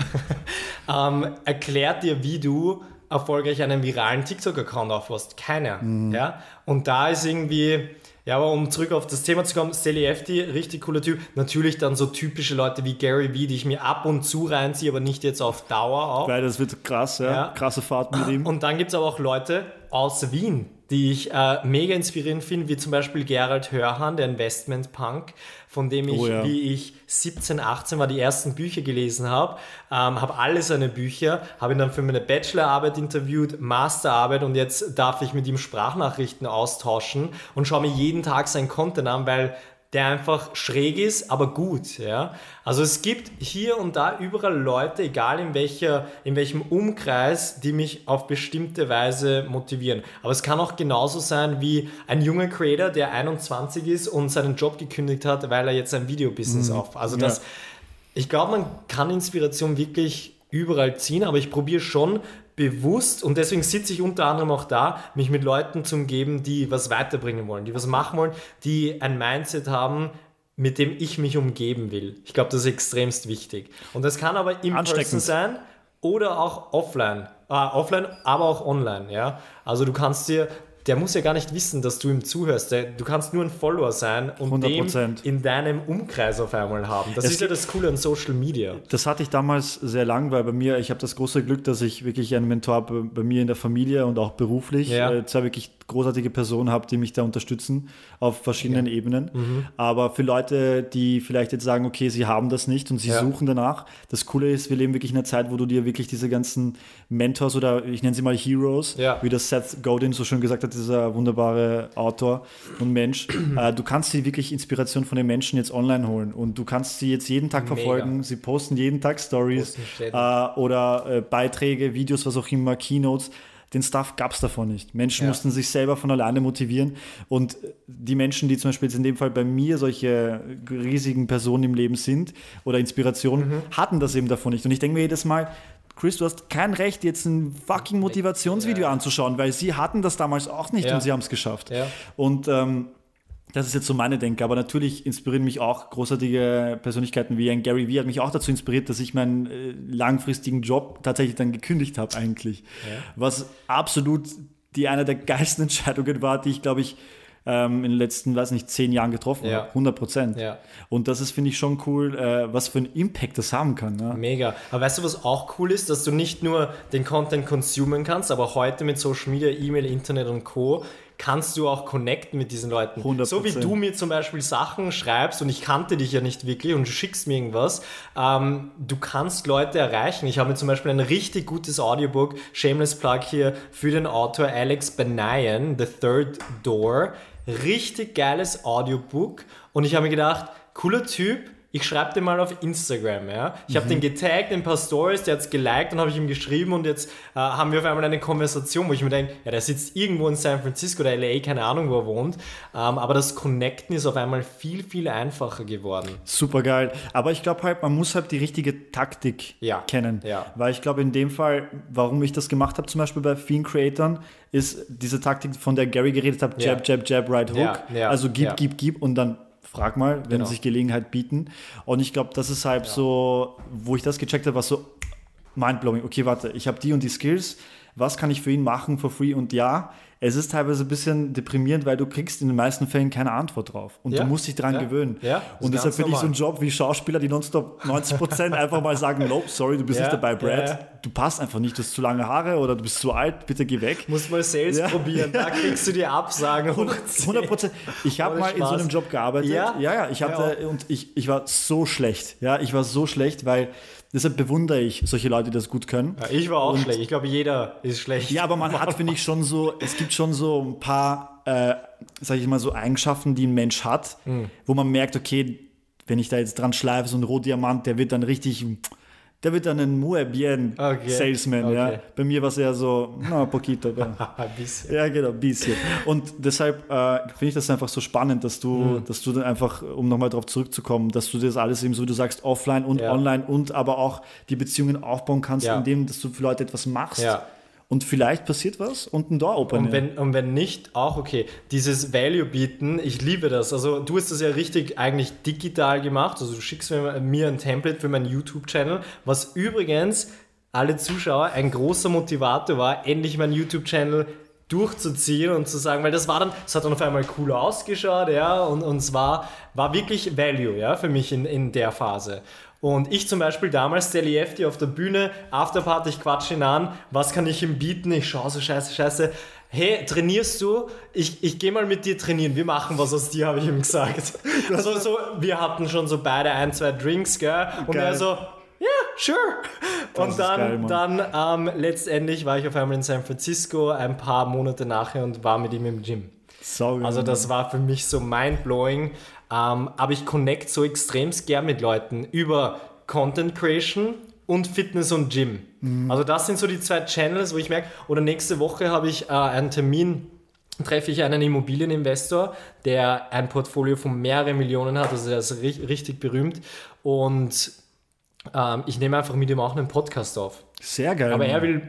<laughs> ähm, erklärt dir, wie du erfolgreich einen viralen TikTok-Account aufbaust? Keiner.
Mhm.
Ja? Und da ist irgendwie, ja, aber um zurück auf das Thema zu kommen, Sally Efti, richtig cooler Typ. Natürlich dann so typische Leute wie Gary Vee, die ich mir ab und zu reinziehe, aber nicht jetzt auf Dauer auch.
Weil das wird krass, ja.
Ja.
Krasse Fahrt mit ihm.
Und dann gibt es aber auch Leute aus Wien, die ich äh, mega inspirierend finde, wie zum Beispiel Gerald Hörhan, der Investment-Punk, von dem ich,
Oh ja.
wie ich 17, 18 war, die ersten Bücher gelesen habe, ähm, habe alle seine Bücher, habe ihn dann für meine Bachelorarbeit interviewt, Masterarbeit und jetzt darf ich mit ihm Sprachnachrichten austauschen und schaue mir jeden Tag sein Content an, weil der einfach schräg ist, aber gut. Ja? Also es gibt hier und da überall Leute, egal in, welcher, in welchem Umkreis, die mich auf bestimmte Weise motivieren. Aber es kann auch genauso sein wie ein junger Creator, der 21 ist und seinen Job gekündigt hat, weil er jetzt ein Videobusiness auf. Also das,
Ja.
ich glaube, man kann Inspiration wirklich überall ziehen, aber ich probiere schon bewusst und deswegen sitze ich unter anderem auch da, mich mit Leuten zu umgeben, die was weiterbringen wollen, die was machen wollen, die ein Mindset haben, mit dem ich mich umgeben will. Ich glaube, das ist extremst wichtig. Und das kann aber in person sein oder auch offline. Ah, offline, aber auch online, ja. Also du kannst dir, der muss ja gar nicht wissen, dass du ihm zuhörst. Du kannst nur ein Follower sein und
100%.
den in deinem Umkreis auf einmal haben. Das
Es
ist ja das Coole an Social Media.
Das hatte ich damals sehr lang, weil bei mir, ich habe das große Glück, dass ich wirklich einen Mentor bei, bei mir in der Familie und auch beruflich,
Ja.
äh, zwei wirklich großartige Personen habe, die mich da unterstützen auf verschiedenen Ebenen.
Mhm.
Aber für Leute, die vielleicht jetzt sagen, okay, sie haben das nicht und sie
Ja.
suchen danach, das Coole ist, wir leben wirklich in einer Zeit, wo du dir wirklich diese ganzen Mentors oder ich nenne sie mal Heroes,
Ja.
wie das Seth Godin so schön gesagt hat, dieser wunderbare Autor und Mensch, <clears throat> äh, du kannst sie wirklich Inspiration von den Menschen jetzt online holen und du kannst sie jetzt jeden Tag
Mega.
verfolgen. Sie posten jeden Tag Stories äh, oder äh, Beiträge, Videos, was auch immer, Keynotes. Den Stuff gab es davon nicht. Menschen
Ja.
mussten sich selber von alleine motivieren. Und äh, die Menschen, die zum Beispiel jetzt in dem Fall bei mir solche riesigen Personen im Leben sind oder Inspirationen,
Mhm.
hatten das eben davon nicht. Und ich denke mir jedes Mal, Chris, du hast kein Recht, jetzt ein fucking Motivationsvideo anzuschauen, weil sie hatten das damals auch nicht
Ja.
und sie haben es geschafft.
Ja.
Und ähm, das ist jetzt so meine Denke, aber natürlich inspirieren mich auch großartige Persönlichkeiten wie ein Gary Vee hat mich auch dazu inspiriert, dass ich meinen äh, langfristigen Job tatsächlich dann gekündigt habe eigentlich. Was absolut die eine der geilsten <laughs> Entscheidungen war, die ich glaube ich ähm, in den letzten, weiß nicht, zehn Jahren getroffen
Ja.
habe. 100 Prozent.
Ja.
Und das ist, finde ich, schon cool, äh, was für einen Impact das haben kann. Ne?
Mega. Aber weißt du, was auch cool ist, dass du nicht nur den Content consumen kannst, aber heute mit Social Media, E-Mail, Internet und Co. kannst du auch connecten mit diesen Leuten.
100%.
So wie du mir zum Beispiel Sachen schreibst und ich kannte dich ja nicht wirklich und du schickst mir irgendwas. Ähm, du kannst Leute erreichen. Ich habe mir zum Beispiel ein richtig gutes Audiobook, Shameless Plug hier, für den Autor Alex Benayan, The Third Door. Richtig geiles Audiobook und ich habe mir gedacht, cooler Typ, ich schreibe den mal auf Instagram, ja. Ich habe den getaggt in ein paar Stories, der hat's geliked und habe ich ihm geschrieben und jetzt äh, haben wir auf einmal eine Konversation, wo ich mir denke, ja, der sitzt irgendwo in San Francisco oder LA, keine Ahnung, wo er wohnt. Ähm, aber das Connecten ist auf einmal viel, viel einfacher geworden.
Super geil. Aber ich glaube halt, man muss halt die richtige Taktik
Ja,
kennen.
ja.
Weil ich glaube, in dem Fall, warum ich das gemacht habe, zum Beispiel bei vielen Creatoren, ist diese Taktik, von der Gary geredet hat,
Ja.
Jab, Jab, Jab, Right Hook. Also gib, gib, gib und dann frag mal, wenn
Genau.
sich Gelegenheit bieten. Und ich glaube, das ist halt so, wo ich das gecheckt habe, war so mindblowing. Okay, warte, ich habe die und die Skills. Was kann ich für ihn machen for free? Und ja, es ist teilweise ein bisschen deprimierend, weil du kriegst in den meisten Fällen keine Antwort drauf. Und
Ja.
du musst dich dran
Ja.
gewöhnen.
Ja,
Und deshalb finde ich so einen. Job wie Schauspieler, die nonstop 90% einfach mal sagen, nope, sorry, du bist nicht dabei, Brad. Du passt einfach nicht, du hast zu lange Haare oder du bist zu alt, bitte geh weg.
Muss mal Sales probieren, da <laughs> kriegst du die Absagen. hoch
100 Prozent. Ich habe mal in so
Spaß.
einem Job gearbeitet.
Ja?
ja, ja. Ich hatte und ich, ich war so schlecht. Ja, ich war so schlecht, weil deshalb bewundere ich solche Leute, die das gut können.
Ja, ich war auch
Und-
schlecht. Ich glaube, jeder ist schlecht.
Ja, aber man hat, <laughs> finde ich, schon so, es gibt schon so ein paar, äh, sag ich mal, so Eigenschaften, die ein Mensch hat,
Hm.
wo man merkt, okay, wenn ich da jetzt dran schleife, so ein Rohdiamant, der wird dann richtig, der wird dann ein muy bien
Okay.
Salesman, ja.
Okay.
Bei mir war es eher so, na, poquito. <laughs>
Ein bisschen.
ja, genau, ein bisschen. Und deshalb äh, finde ich das einfach so spannend, dass du,
Mhm.
dass du dann einfach, um nochmal darauf zurückzukommen, dass du das alles eben so, wie du sagst, offline und
Ja.
online und aber auch die Beziehungen aufbauen kannst,
Ja.
indem dass du für Leute etwas machst.
Ja.
Und vielleicht passiert was und ein Door open.
Und wenn, und wenn nicht, auch okay. Dieses Value bieten, ich liebe das. Also du hast das ja richtig eigentlich digital gemacht. Also du schickst mir, mir ein Template für meinen YouTube-Channel, was übrigens alle Zuschauer ein großer Motivator war, endlich meinen YouTube-Channel durchzuziehen und zu sagen, weil das war dann, es hat dann auf einmal cool ausgeschaut, ja, und, und es war, war wirklich Value, ja, für mich in, in der Phase. Und ich zum Beispiel damals, der Liefti auf der Bühne, Afterparty, ich quatsche ihn an, was kann ich ihm bieten? Ich schaue so scheiße, scheiße. Hey, trainierst du? Ich, ich gehe mal mit dir trainieren. Wir machen was aus dir, habe ich ihm gesagt. <laughs> Also so, wir hatten schon so beide ein, zwei Drinks, gell? Und
Geil.
er so, ja, sure.
Das
Und dann,
geil,
dann ähm, letztendlich war ich auf einmal in San Francisco ein paar Monate nachher und war mit ihm im Gym.
Saugeil,
Also das war für mich so mindblowing. Ähm, aber ich connect so extremst gern mit Leuten über Content Creation und Fitness und Gym. Also das sind so die zwei Channels, wo ich merke, oder nächste Woche habe ich äh, einen Termin, treffe ich einen Immobilieninvestor, der ein Portfolio von mehreren Millionen hat, also der ist ri richtig berühmt und ähm, ich nehme einfach mit ihm auch einen Podcast auf.
Sehr geil.
Aber
Mann.
er will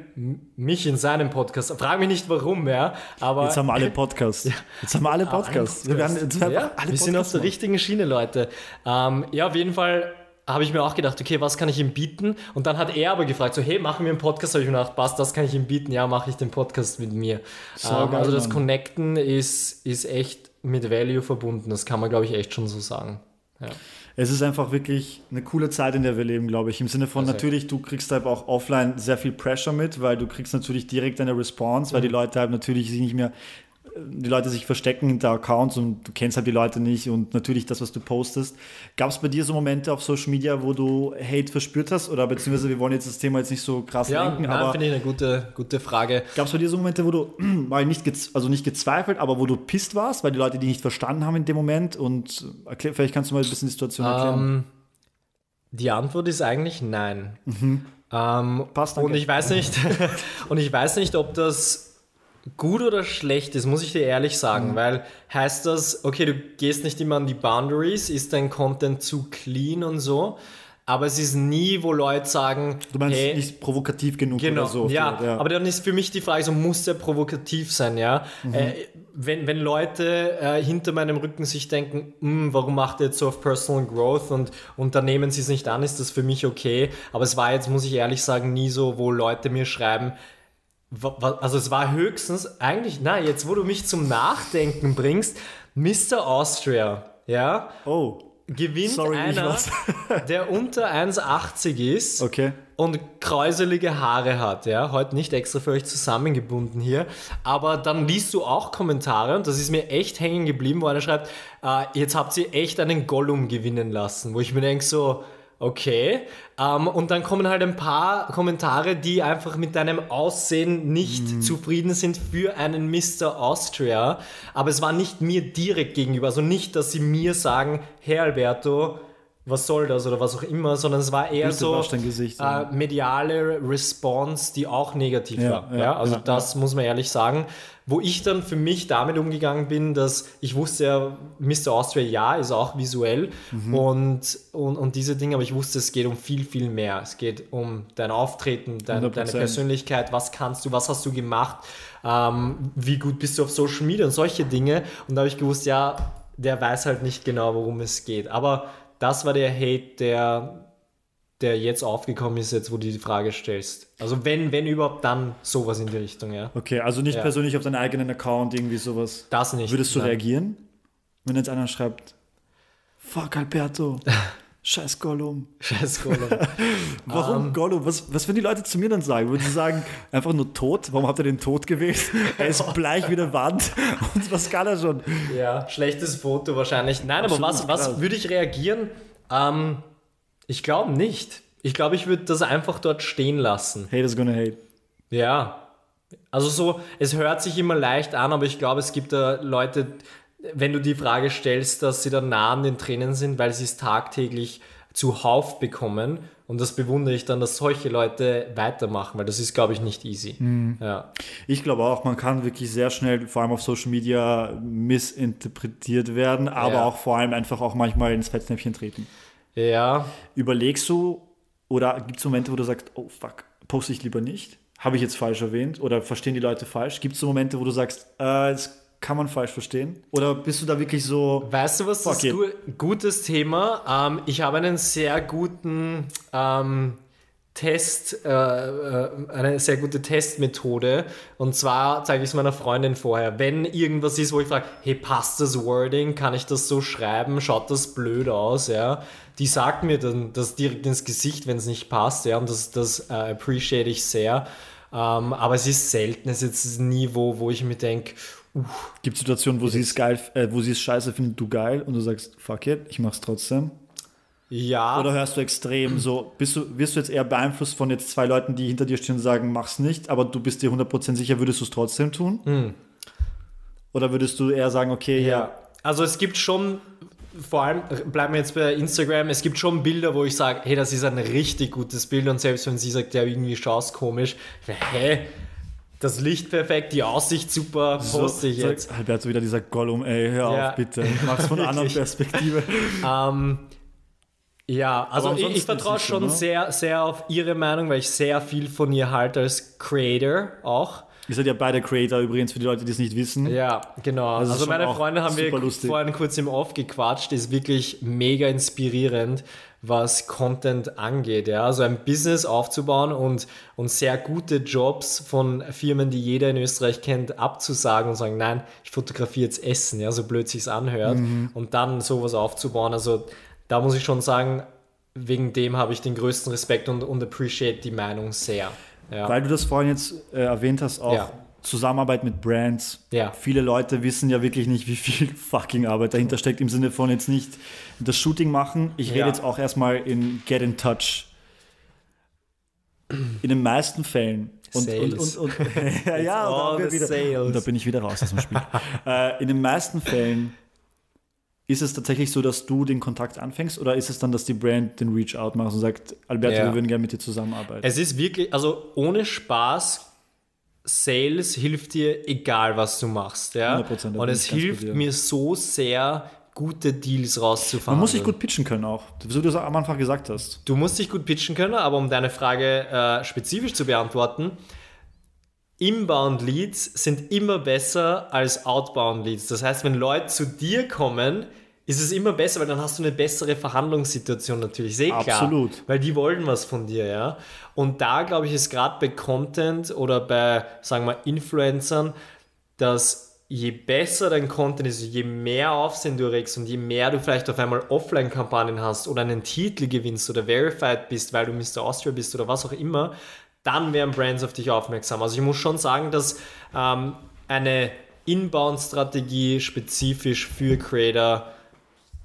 mich in seinem Podcast. Frag mich nicht warum, ja. Aber
Jetzt haben wir alle <laughs> Podcasts. Jetzt haben wir alle Podcasts. Wir werden jetzt einfach
ja,
alle
wir sind auf
Podcasts
der richtigen Schiene, Leute. Ähm, ja, auf jeden Fall habe ich mir auch gedacht, okay, was kann ich ihm bieten? Und dann hat er aber gefragt, so, hey, machen wir einen Podcast? Habe ich mir gedacht, passt, das kann ich ihm bieten. Ja, mache ich den Podcast mit mir.
So
ähm,
geil,
also das
Mann.
Connecten ist, ist echt mit Value verbunden. Das kann man, glaube ich, echt schon so sagen. Ja.
Es ist einfach wirklich eine coole Zeit, in der wir leben, glaube ich. Im Sinne von
Also-
natürlich, du kriegst halt auch offline sehr viel Pressure mit, weil du kriegst natürlich direkt eine Response, weil
Mhm.
die Leute halt natürlich sich nicht mehr, die Leute sich verstecken hinter Accounts und du kennst halt die Leute nicht und natürlich das, was du postest. Gab es bei dir so Momente auf Social Media, wo du Hate verspürt hast? Oder beziehungsweise wir wollen jetzt das Thema jetzt nicht so krass
Ja,
lenken,
nein,
aber
finde ich eine gute, gute Frage.
Gab es bei dir so Momente, wo du <clears throat> mal nicht, also nicht gezweifelt, aber wo du pisst warst, weil die Leute die nicht verstanden haben in dem Moment? Und erklär, vielleicht kannst du mal ein bisschen die Situation erklären.
Ähm, die Antwort ist eigentlich nein. Ähm,
Passt, danke.
und ich weiß nicht, <laughs> und ich weiß nicht, ob das gut oder schlecht ist, muss ich dir ehrlich sagen, weil heißt das, okay, du gehst nicht immer an die Boundaries, ist dein Content zu clean und so. aber es ist nie, wo Leute sagen,
Du meinst
hey,
nicht provokativ genug
Genau,
oder so.
ja,
ja.
aber dann ist für mich die Frage, so muss der provokativ sein, ja?
Mhm.
Äh, wenn, wenn Leute äh, hinter meinem Rücken sich denken, "Hm, warum macht er jetzt so auf Personal Growth und, und dann nehmen sie es nicht an, ist das für mich okay. Aber es war jetzt, muss ich ehrlich sagen, nie so, wo Leute mir schreiben, also es war höchstens, eigentlich, na, jetzt wo du mich zum Nachdenken bringst, Mr. Austria, ja,
oh,
gewinnt
Sorry,
einer, <laughs> der unter 1,80 ist
okay.
und kräuselige Haare hat, ja, heute nicht extra für euch zusammengebunden hier, aber dann liest du auch Kommentare und das ist mir echt hängen geblieben, wo einer schreibt, äh, jetzt habt ihr echt einen Gollum gewinnen lassen, wo ich mir denke so, okay, ähm, und dann kommen halt ein paar Kommentare, die einfach mit deinem Aussehen nicht zufrieden sind für einen Mr. Austria, aber es war nicht mir direkt gegenüber, also nicht, dass sie mir sagen, Herr Alberto, was soll das oder was auch immer, sondern es war eher
Bitte
so
Gesicht,
äh, mediale Response, die auch negativ
Ja,
war. Ja,
ja,
also
ja,
das muss man ehrlich sagen. Wo ich dann für mich damit umgegangen bin, dass ich wusste ja, Mr. Austria, ja, ist auch visuell
Mhm.
und, und, und diese Dinge, aber ich wusste, es geht um viel, viel mehr. Es geht um dein Auftreten, dein, deine
100%.
Persönlichkeit, was kannst du, was hast du gemacht, ähm, wie gut bist du auf Social Media und solche Dinge. Und da habe ich gewusst, ja, der weiß halt nicht genau, worum es geht. Aber das war der Hate, der, der jetzt aufgekommen ist, jetzt wo du die Frage stellst. Also wenn, wenn überhaupt, dann sowas in die Richtung, ja.
Okay, also nicht
Ja.
persönlich auf deinen eigenen Account irgendwie sowas.
Das nicht.
Würdest du
nein.
reagieren, wenn jetzt einer schreibt, fuck Alberto, <laughs> scheiß Gollum.
Scheiß Gollum. <laughs>
Warum
Ähm.
Gollum? Was, was würden die Leute zu mir dann sagen? Würden sie sagen, einfach nur tot? Warum habt ihr den Tod gewählt? Er ist <laughs> bleich wie eine Wand. Und was kann er schon?
ja, schlechtes Foto wahrscheinlich. Nein, aber
Absolut,
was, was
krass.
würde ich reagieren? Ähm, ich glaube nicht. Ich glaube, ich würde das einfach dort stehen lassen.
Hate is gonna hate.
Ja. Also so, es hört sich immer leicht an, aber ich glaube, es gibt da Leute, wenn du die Frage stellst, dass sie dann nah an den Tränen sind, weil sie es tagtäglich zuhauf bekommen. Und das bewundere ich dann, dass solche Leute weitermachen, weil das ist, glaube ich, nicht easy. Ja.
Ich glaube auch, man kann wirklich sehr schnell, vor allem auf Social Media, missinterpretiert werden, aber
Ja.
auch vor allem einfach auch manchmal ins Fettnäpfchen treten.
Ja,
Überlegst du oder gibt es Momente, wo du sagst, oh fuck, poste ich lieber nicht? Habe ich jetzt falsch erwähnt oder verstehen die Leute falsch? Gibt es so Momente, wo du sagst, äh, das kann man falsch verstehen? Oder bist du da wirklich so,
Weißt du, was das gu gutes Thema? Ähm, ich habe einen sehr guten ähm, Test, äh, äh, eine sehr gute Testmethode. Und zwar zeige ich es meiner Freundin vorher. Wenn irgendwas ist, wo ich frage, hey, passt das Wording? Kann ich das so schreiben? Schaut das blöd aus? Ja, die sagt mir dann das direkt ins Gesicht, wenn es nicht passt. Ja, und das, das äh, appreciate ich sehr. Ähm, aber es ist selten. Es ist jetzt nie wo, wo ich mir denke,
gibt es Situationen, wo sie es geil, äh, wo sie es scheiße findet, du geil und du sagst, fuck it, ich mach's trotzdem?
Ja.
Oder hörst du extrem so, bist du, wirst du jetzt eher beeinflusst von jetzt zwei Leuten, die hinter dir stehen und sagen, mach's nicht, aber du bist dir 100% sicher, würdest du es trotzdem tun? Oder würdest du eher sagen, okay, ja,
Ja, also es gibt schon, vor allem bleiben wir jetzt bei Instagram, es gibt schon Bilder, wo ich sage, hey, das ist ein richtig gutes Bild und selbst wenn sie sagt, ja, irgendwie schaust komisch, hä, das Licht perfekt, die Aussicht super, poste ich
so,
jetzt.
Alberto wieder dieser Gollum, ey, hör
Ja.
auf bitte, mach's von <laughs> einer anderen. Perspektive.
Ähm, ja, also ich, ich vertraue schon
ne?
sehr, sehr auf ihre Meinung, weil ich sehr viel von ihr halte als Creator auch.
Ihr seid ja beide Creator übrigens, für die Leute, die es nicht wissen.
Ja, genau.
Das
also
schon
meine Freunde haben wir
lustig.
vorhin kurz im Off gequatscht, ist wirklich mega inspirierend, was Content angeht. Ja? Also ein Business aufzubauen und, und sehr gute Jobs von Firmen, die jeder in Österreich kennt, abzusagen und sagen, nein, ich fotografiere jetzt Essen, ja, so blöd sich's anhört.
Mhm.
Und dann sowas aufzubauen. Also da muss ich schon sagen, wegen dem habe ich den größten Respekt und, und appreciate die Meinung sehr. Ja.
Weil du das vorhin jetzt äh, erwähnt hast, auch
Ja.
Zusammenarbeit mit Brands.
Ja.
Viele Leute wissen ja wirklich nicht, wie viel <laughs> fucking Arbeit dahinter steckt, im Sinne von jetzt nicht das Shooting machen. Ich rede jetzt auch erstmal in Get in Touch. In den meisten Fällen. Und,
Sales.
Und, und, und, <laughs> ja, ja, da, wieder, da bin ich wieder raus aus dem Spiel. äh, in den meisten Fällen ist es tatsächlich so, dass du den Kontakt anfängst oder ist es dann, dass die Brand den Reach-Out macht und sagt, Alberto,
Ja.
wir würden gerne mit dir zusammenarbeiten?
Es ist wirklich, also ohne Spaß, Sales hilft dir, egal was du machst. Ja?
100%, da
Und es hilft mir so sehr, gute Deals rauszufahren.
Man muss sich gut pitchen können auch, so wie du es am Anfang gesagt hast.
Du musst dich gut pitchen können, aber um deine Frage äh, spezifisch zu beantworten, Inbound Leads sind immer besser als Outbound Leads. Das heißt, wenn Leute zu dir kommen, ist es immer besser, weil dann hast du eine bessere Verhandlungssituation natürlich. Sehr klar.
Absolut.
Weil die wollen was von dir, ja. Und da glaube ich, ist gerade bei Content oder bei, sagen wir, Influencern, dass je besser dein Content ist, je mehr Aufsehen du regst und je mehr du vielleicht auf einmal Offline-Kampagnen hast oder einen Titel gewinnst oder verified bist, weil du Mr. Austria bist oder was auch immer, dann werden Brands auf dich aufmerksam. Also ich muss schon sagen, dass ähm, eine Inbound-Strategie spezifisch für Creator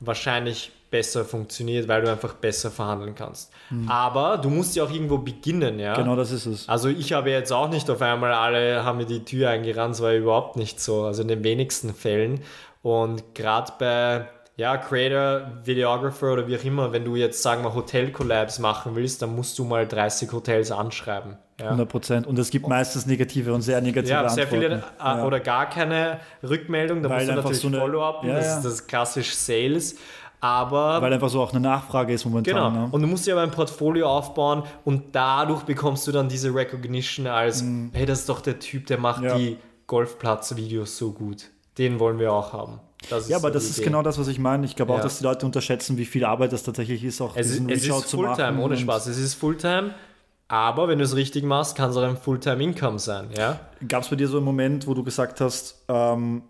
wahrscheinlich besser funktioniert, weil du einfach besser verhandeln kannst. Aber du musst ja auch irgendwo beginnen, ja.
Genau, das ist es.
Also ich habe jetzt auch nicht auf einmal alle haben mir die Tür eingerannt, das war überhaupt nicht so. Also in den wenigsten Fällen. Und gerade bei ja, Creator, Videographer oder wie auch immer, wenn du jetzt sagen wir Hotel-Collabs machen willst, dann musst du mal 30 Hotels anschreiben. Ja.
100 Prozent. Und es gibt meistens negative und sehr negative
Ja,
Antworten.
sehr viele äh,
Ja.
oder gar keine Rückmeldung, da
Weil
musst du
einfach
natürlich
so eine-
Follow-up,
Ja,
das ist das klassisch Sales. Aber
Weil einfach so auch eine Nachfrage ist momentan.
Genau.
Ne?
Und du musst dir aber ein Portfolio aufbauen und dadurch bekommst du dann diese Recognition als, hey, das ist doch der Typ, der macht
Mhm.
Die Golfplatz-Videos so gut. Den wollen wir auch haben. Ist
Ja, aber
so
das ist
Idee.
genau das, was ich meine. Ich glaube auch,
Ja.
dass die Leute unterschätzen, wie viel Arbeit das tatsächlich ist, auch
Es ist,
diesen
es
Reach-out
ist
zu machen.
Fulltime, ohne Spaß. Es ist Fulltime, aber wenn du es richtig machst, kann es auch ein Fulltime-Income sein. Ja?
Gab es bei dir so einen Moment, wo du gesagt hast, ähm,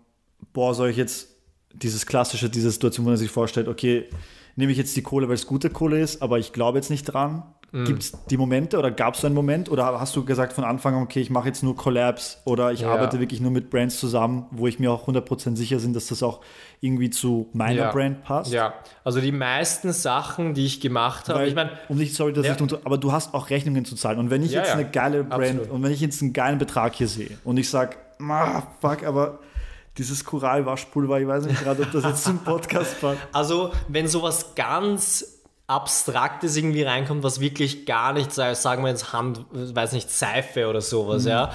boah, soll ich jetzt dieses klassische, diese Situation, wo man sich vorstellt, okay, nehme ich jetzt die Kohle, weil es gute Kohle ist, aber ich glaube jetzt nicht dran.
Mhm.
Gibt es die Momente oder gab es einen Moment oder hast du gesagt von Anfang an, okay, ich mache jetzt nur Collabs oder ich
Ja.
arbeite wirklich nur mit Brands zusammen, wo ich mir auch 100% sicher bin, dass das auch irgendwie zu meiner
Ja.
Brand passt?
ja, also die meisten Sachen, die ich gemacht habe,
Weil,
ich meine,
um nicht, sorry, dass
Ja.
ich aber du hast auch Rechnungen zu zahlen. Und wenn ich jetzt eine geile Brand
Absolut.
und wenn ich jetzt einen geilen Betrag hier sehe und ich sage, ah, fuck, aber dieses Koralwaschpulver, ich weiß nicht gerade, ob das jetzt zum <laughs> Podcast passt.
Also, wenn sowas ganz Abstraktes irgendwie reinkommt, was wirklich gar nicht sei, sagen wir jetzt Hand, weiß nicht, Seife oder sowas, ja.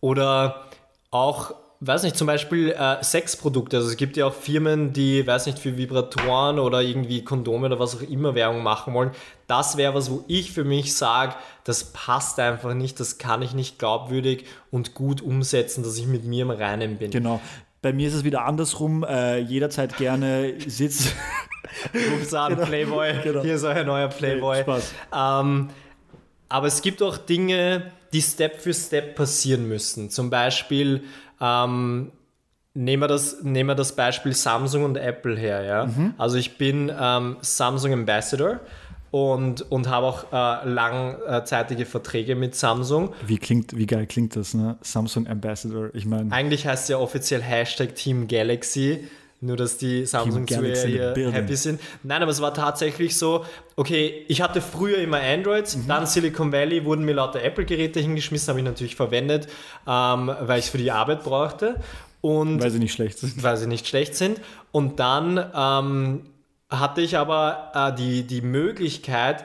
Oder auch, weiß nicht, zum Beispiel äh, Sexprodukte. Also es gibt ja auch Firmen, die, weiß nicht, für Vibratoren oder irgendwie Kondome oder was auch immer Werbung machen wollen. Das wäre was, wo ich für mich sage, das passt einfach nicht, das kann ich nicht glaubwürdig und gut umsetzen, dass ich mit mir im Reinen bin.
Genau. Bei mir ist es wieder andersrum. Äh, jederzeit gerne sitzt. <laughs>
Ruf's an, Playboy.
Genau.
Hier ist euer neuer Playboy.
Spaß.
Ähm, aber es gibt auch Dinge, die Step für Step passieren müssen. Zum Beispiel, ähm, nehmen, wir das, nehmen wir das Beispiel Samsung und Apple her. Ja?
Mhm.
Also ich bin ähm, Samsung Ambassador und, und habe auch äh, langzeitige Verträge mit Samsung.
Wie klingt, wie geil klingt das, ne? Samsung Ambassador. Ich meine,
Eigentlich heißt es ja offiziell Hashtag Team Galaxy. Nur, dass die
the
hier
building.
happy sind. Nein, aber es war tatsächlich so, okay, ich hatte früher immer Androids,
Mhm.
dann Silicon Valley wurden mir lauter Apple-Geräte hingeschmissen, habe ich natürlich verwendet, ähm, weil ich es für die Arbeit brauchte. Und
weil sie nicht schlecht sind.
weil sie nicht schlecht sind. Und dann ähm, hatte ich aber äh, die, die Möglichkeit,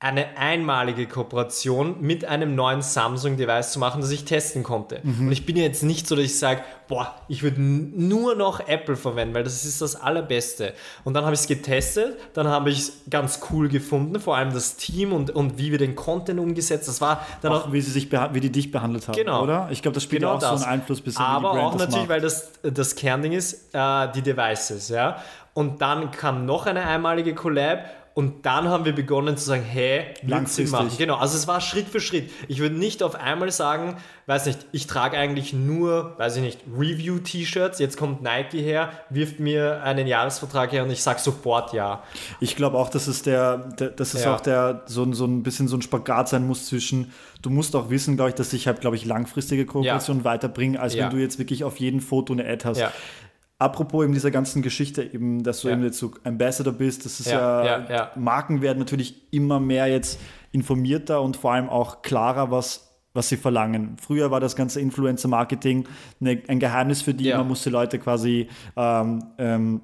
eine einmalige Kooperation mit einem neuen Samsung-Device zu machen, das ich testen konnte. Und ich bin jetzt nicht so, dass ich sage, boah, ich würde nur noch Apple verwenden, weil das ist das Allerbeste. Und dann habe ich es getestet, dann habe ich es ganz cool gefunden, vor allem das Team und, und wie wir den Content umgesetzt. Das war dann auch
Auch wie sie sich wie die dich behandelt haben,
Genau.
oder? Ich glaube, das spielt
Genau
auch so
das.
einen Einfluss bisschen,
Aber auch natürlich,
macht.
weil das das Kernding ist, äh, die Devices, ja. Und dann kam noch eine einmalige Collab und dann haben wir begonnen zu sagen, hey,
Langfristig.
machen. Genau, also es war Schritt für Schritt. Ich würde nicht auf einmal sagen, weiß nicht, ich trage eigentlich nur, weiß ich nicht, Review-T-Shirts, jetzt kommt Nike her, wirft mir einen Jahresvertrag her und ich sage sofort ja.
Ich glaube auch, dass es der, der dass es
Ja.
auch der so, ein- so ein bisschen so ein Spagat sein muss zwischen, du musst auch wissen, glaube ich, dass sich halt, glaube ich, langfristige Kooperationen weiterbringen, als
Ja.
wenn du jetzt wirklich auf jeden Foto eine Ad hast. Apropos eben dieser ganzen Geschichte, eben, dass du
Ja.
eben jetzt so Ambassador bist, das ist
Ja,
ja,
ja.
Marken werden natürlich immer mehr jetzt informierter und vor allem auch klarer, was, was sie verlangen. Früher war das ganze Influencer-Marketing eine, ein Geheimnis für die, man musste Leute quasi ähm, ähm,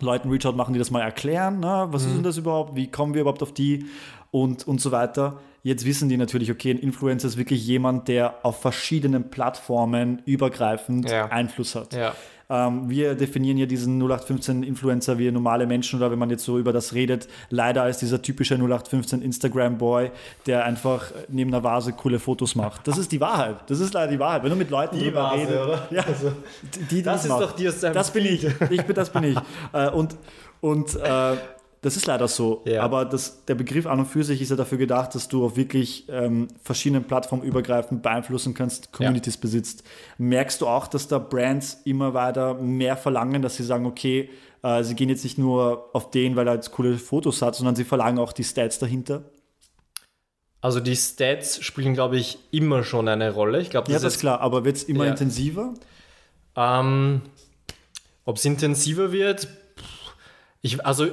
Leuten Reach-out machen, die das mal erklären, ne? was
Mhm.
ist denn das überhaupt, wie kommen wir überhaupt auf die? und, und so weiter. Jetzt wissen die natürlich, okay, ein Influencer ist wirklich jemand, der auf verschiedenen Plattformen übergreifend. Einfluss hat.
Ja.
Ähm, wir definieren ja diesen 0815-Influencer wie normale Menschen oder wenn man jetzt so über das redet, leider als dieser typische 0815 Instagram-Boy, der einfach neben einer Vase coole Fotos macht. Das ist die Wahrheit. Das ist leider die Wahrheit. Wenn du mit Leuten
Die
drüber
Vase,
redest,
oder?
Ja,
Also,
die, die
das
das
ist
macht.
doch dir
Das bin ich. ich bin, das bin ich. Äh, und und äh, das ist leider so.
Ja.
Aber das, der Begriff an und für sich ist ja dafür gedacht, dass du auf wirklich ähm, verschiedenen Plattformen übergreifend beeinflussen kannst, Communities besitzt. Merkst du auch, dass da Brands immer weiter mehr verlangen, dass sie sagen, okay, äh, sie gehen jetzt nicht nur auf den, weil er jetzt coole Fotos hat, sondern sie verlangen auch die Stats dahinter?
also die Stats spielen, glaube ich, immer schon eine Rolle. Ich glaube,
Ja,
das
das ist klar, aber wird es immer
Ja.
intensiver?
Ähm, Ob es intensiver wird, ich, also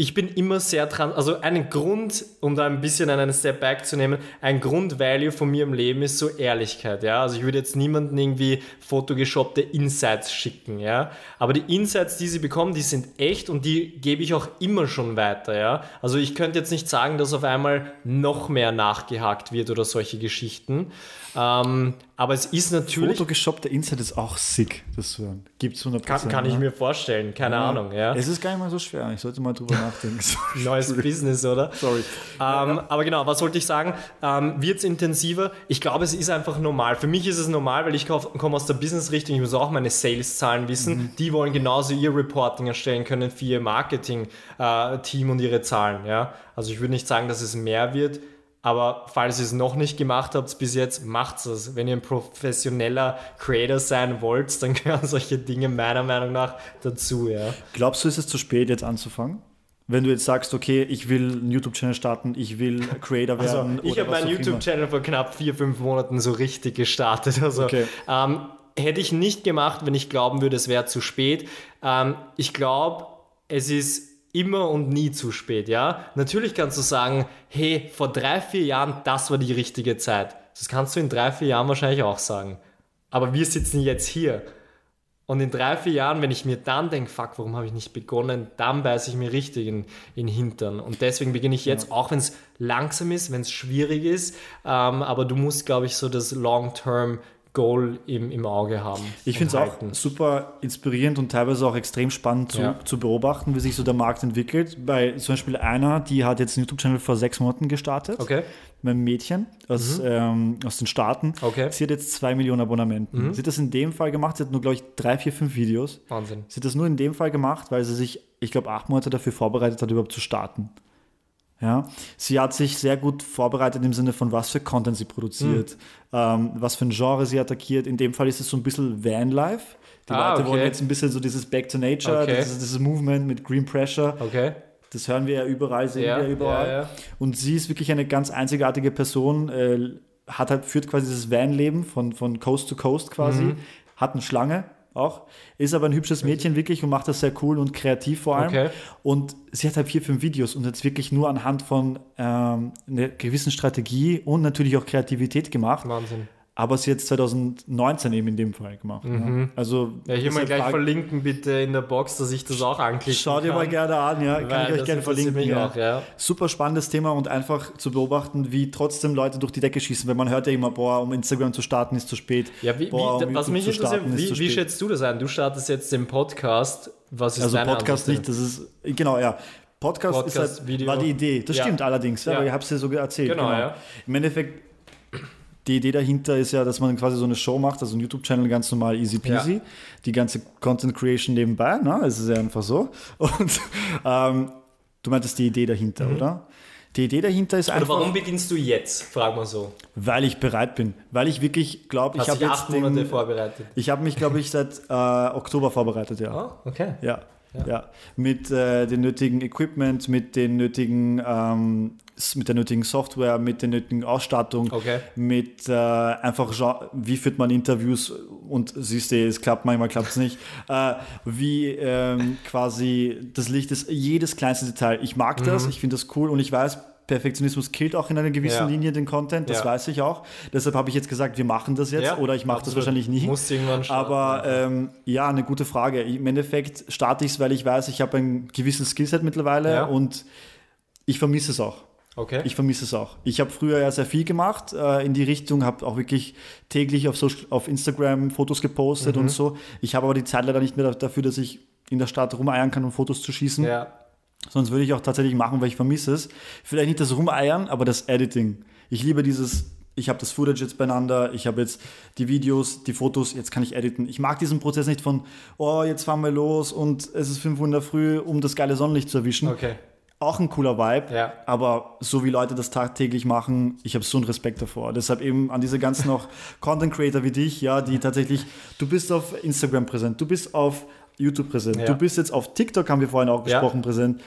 ich bin immer sehr dran, also ein Grund, um da ein bisschen einen Step Back zu nehmen, ein Grundvalue von mir im Leben ist so Ehrlichkeit, ja. Also ich würde jetzt niemanden irgendwie photoshoppte Insights schicken, ja. Aber die Insights, die sie bekommen, die sind echt und die gebe ich auch immer schon weiter, ja. Also ich könnte jetzt nicht sagen, dass auf einmal noch mehr nachgehakt wird oder solche Geschichten. Ähm, aber es ist natürlich.
Photoshoppte Insight ist auch sick, das zu hören. Gibt es 100%.
Kann, kann ich
ne?
mir vorstellen, keine Ahnung, ja.
Es ist gar nicht mal so schwer. Ich sollte mal drüber nachdenken. <laughs>
Neues Business, oder?
Sorry.
Ähm, aber genau, was wollte ich sagen? Ähm, Wird es intensiver? Ich glaube, es ist einfach normal. Für mich ist es normal, weil ich komme aus der Business-Richtung, ich muss auch meine Sales-Zahlen wissen. Die wollen genauso ihr Reporting erstellen können für ihr Marketing-Team und ihre Zahlen. Ja? Also ich würde nicht sagen, dass es mehr wird, aber falls ihr es noch nicht gemacht habt bis jetzt, macht es. Wenn ihr ein professioneller Creator sein wollt, dann <laughs> gehören solche Dinge meiner Meinung nach dazu. Ja?
Glaubst du, ist es zu spät, jetzt anzufangen? Wenn du jetzt sagst, okay, ich will einen YouTube-Channel starten, ich will Creator
Also,
werden.
ich
oder
habe meinen. YouTube-Channel vor knapp vier, fünf Monaten so richtig gestartet. <laughs> Also,
Okay.
ähm, hätte ich nicht gemacht, wenn ich glauben würde, es wäre zu spät. Ähm, ich glaube, es ist immer und nie zu spät, ja. Natürlich kannst du sagen, hey, vor drei, vier Jahren, das war die richtige Zeit. Das kannst du in drei, vier Jahren wahrscheinlich auch sagen. Aber wir sitzen jetzt hier. Und in drei, vier Jahren, wenn ich mir dann denke, fuck, warum habe ich nicht begonnen, dann beiße ich mir richtig in, in den Hintern. Und deswegen beginne ich jetzt, auch wenn es langsam ist, wenn es schwierig ist, ähm, aber du musst, glaube ich, so das Long-Term Goal im, im Auge haben.
Ich finde es auch super inspirierend und teilweise auch extrem spannend zu,
Ja.
zu beobachten, wie sich so der Markt entwickelt. Bei zum Beispiel einer, die hat jetzt einen YouTube-Channel vor sechs Monaten gestartet.
Okay.
Mit einem Mädchen aus, ähm, aus den Staaten.
Mhm. Okay. Mhm.
Sie hat jetzt zwei Millionen Abonnenten. Sie hat das in dem Fall gemacht, sie hat nur, glaube ich, drei, vier, fünf Videos.
Wahnsinn.
Sie hat das nur in dem Fall gemacht, weil sie sich, ich glaube, acht Monate dafür vorbereitet hat, überhaupt zu starten. Ja, sie hat sich sehr gut vorbereitet im Sinne von, was für Content sie produziert, ähm, was für ein Genre sie attackiert. In dem Fall ist es so ein bisschen Vanlife. Die
Ah,
Leute
okay.
wollen jetzt ein bisschen so dieses Back to Nature,
Okay.
dieses, dieses Movement mit Green Pressure.
Okay.
Das hören wir ja überall, sehen
Ja,
wir ja überall.
ja.
Und sie ist wirklich eine ganz einzigartige Person, äh, hat halt, führt quasi dieses Van-Leben von, von Coast to Coast quasi,
Mhm.
hat eine Schlange auch, ist aber ein hübsches Mädchen wirklich und macht das sehr cool und kreativ vor allem.
Okay.
Und sie hat halt vier, fünf Videos und jetzt wirklich nur anhand von ähm, einer gewissen Strategie und natürlich auch Kreativität gemacht.
Wahnsinn.
Aber sie hat es 2019 eben in dem Fall gemacht. Ja. Also
Mhm. Ja, hier mal
deshalb
gleich
frage-
verlinken bitte in der Box, dass ich das auch anklicken
Schau dir mal gerne an, ja. Kann ich euch gerne verlinken. ja.
auch, ja.
Super spannendes Thema und einfach zu beobachten, wie trotzdem Leute durch die Decke schießen, weil man hört ja immer, boah, um Instagram zu starten ist zu spät.
Ja, wie,
boah, um
was
YouTube
mich interessiert, wie, wie schätzt du das ein? Du startest jetzt den Podcast. Was ist
Also Podcast nicht, das ist, genau, ja. Podcast,
Podcast,
ist halt,
Video.
war die Idee. Das
Ja.
stimmt allerdings, ja, aber ich habe es dir so erzählt.
Genau, ja.
Im Endeffekt, die Idee dahinter ist ja, dass man quasi so eine Show macht, also ein YouTube-Channel ganz normal easy peasy.
Ja.
Die ganze Content Creation nebenbei, ne? Es ist ja einfach so. Und ähm, du meintest die Idee dahinter, oder? Die Idee dahinter ist
Mhm. Oder
einfach,
warum beginnst du jetzt? Frag mal so.
weil ich bereit bin. Weil ich wirklich glaube, ich habe jetzt
acht Monate
den,
vorbereitet.
ich habe mich, glaube ich, seit äh, Oktober vorbereitet, ja.
Oh, okay.
Ja, ja. Mit äh, dem nötigen Equipment, mit den nötigen, ähm, mit der nötigen Software, mit der nötigen Ausstattung,
Okay.
mit äh, einfach, wie führt man Interviews und siehst du, es klappt manchmal, klappt es nicht. Äh, wie ähm, quasi das Licht ist, jedes kleinste Detail. Ich mag das, ich finde das cool und ich weiß, Perfektionismus killt auch in einer gewissen
Ja.
Linie den Content, das
Ja.
weiß ich auch. Deshalb habe ich jetzt gesagt, wir machen das jetzt
Ja,
oder ich mache das wahrscheinlich nie.
Musst irgendwann starten,
Aber ähm, ja, eine gute Frage. Im Endeffekt starte ich es, weil ich weiß, ich habe ein gewisses Skillset mittlerweile und ich vermisse es auch.
Okay.
Ich vermisse es auch. Ich habe früher ja sehr viel gemacht äh, in die Richtung, habe auch wirklich täglich auf, Social, auf Instagram Fotos gepostet
Mhm.
und so. Ich habe aber die Zeit leider nicht mehr dafür, dass ich in der Stadt rumeiern kann, um Fotos zu schießen.
ja.
Sonst würde ich auch tatsächlich machen, weil ich vermisse es. Vielleicht nicht das Rumeiern, aber das Editing. Ich liebe dieses, ich habe das Footage jetzt beieinander, ich habe jetzt die Videos, die Fotos, jetzt kann ich editen. Ich mag diesen Prozess nicht von, oh, jetzt fahren wir los und es ist 5 Uhr in der Früh, um das geile Sonnenlicht zu erwischen.
Okay.
Auch ein cooler Vibe,
Ja.
aber so wie Leute das tagtäglich machen, ich habe so einen Respekt davor. Deshalb eben an diese ganzen noch <laughs> Content Creator wie dich, ja, die tatsächlich, du bist auf Instagram präsent, du bist auf YouTube präsent,
Ja.
du bist jetzt auf TikTok, haben wir vorhin auch
Ja.
gesprochen, präsent.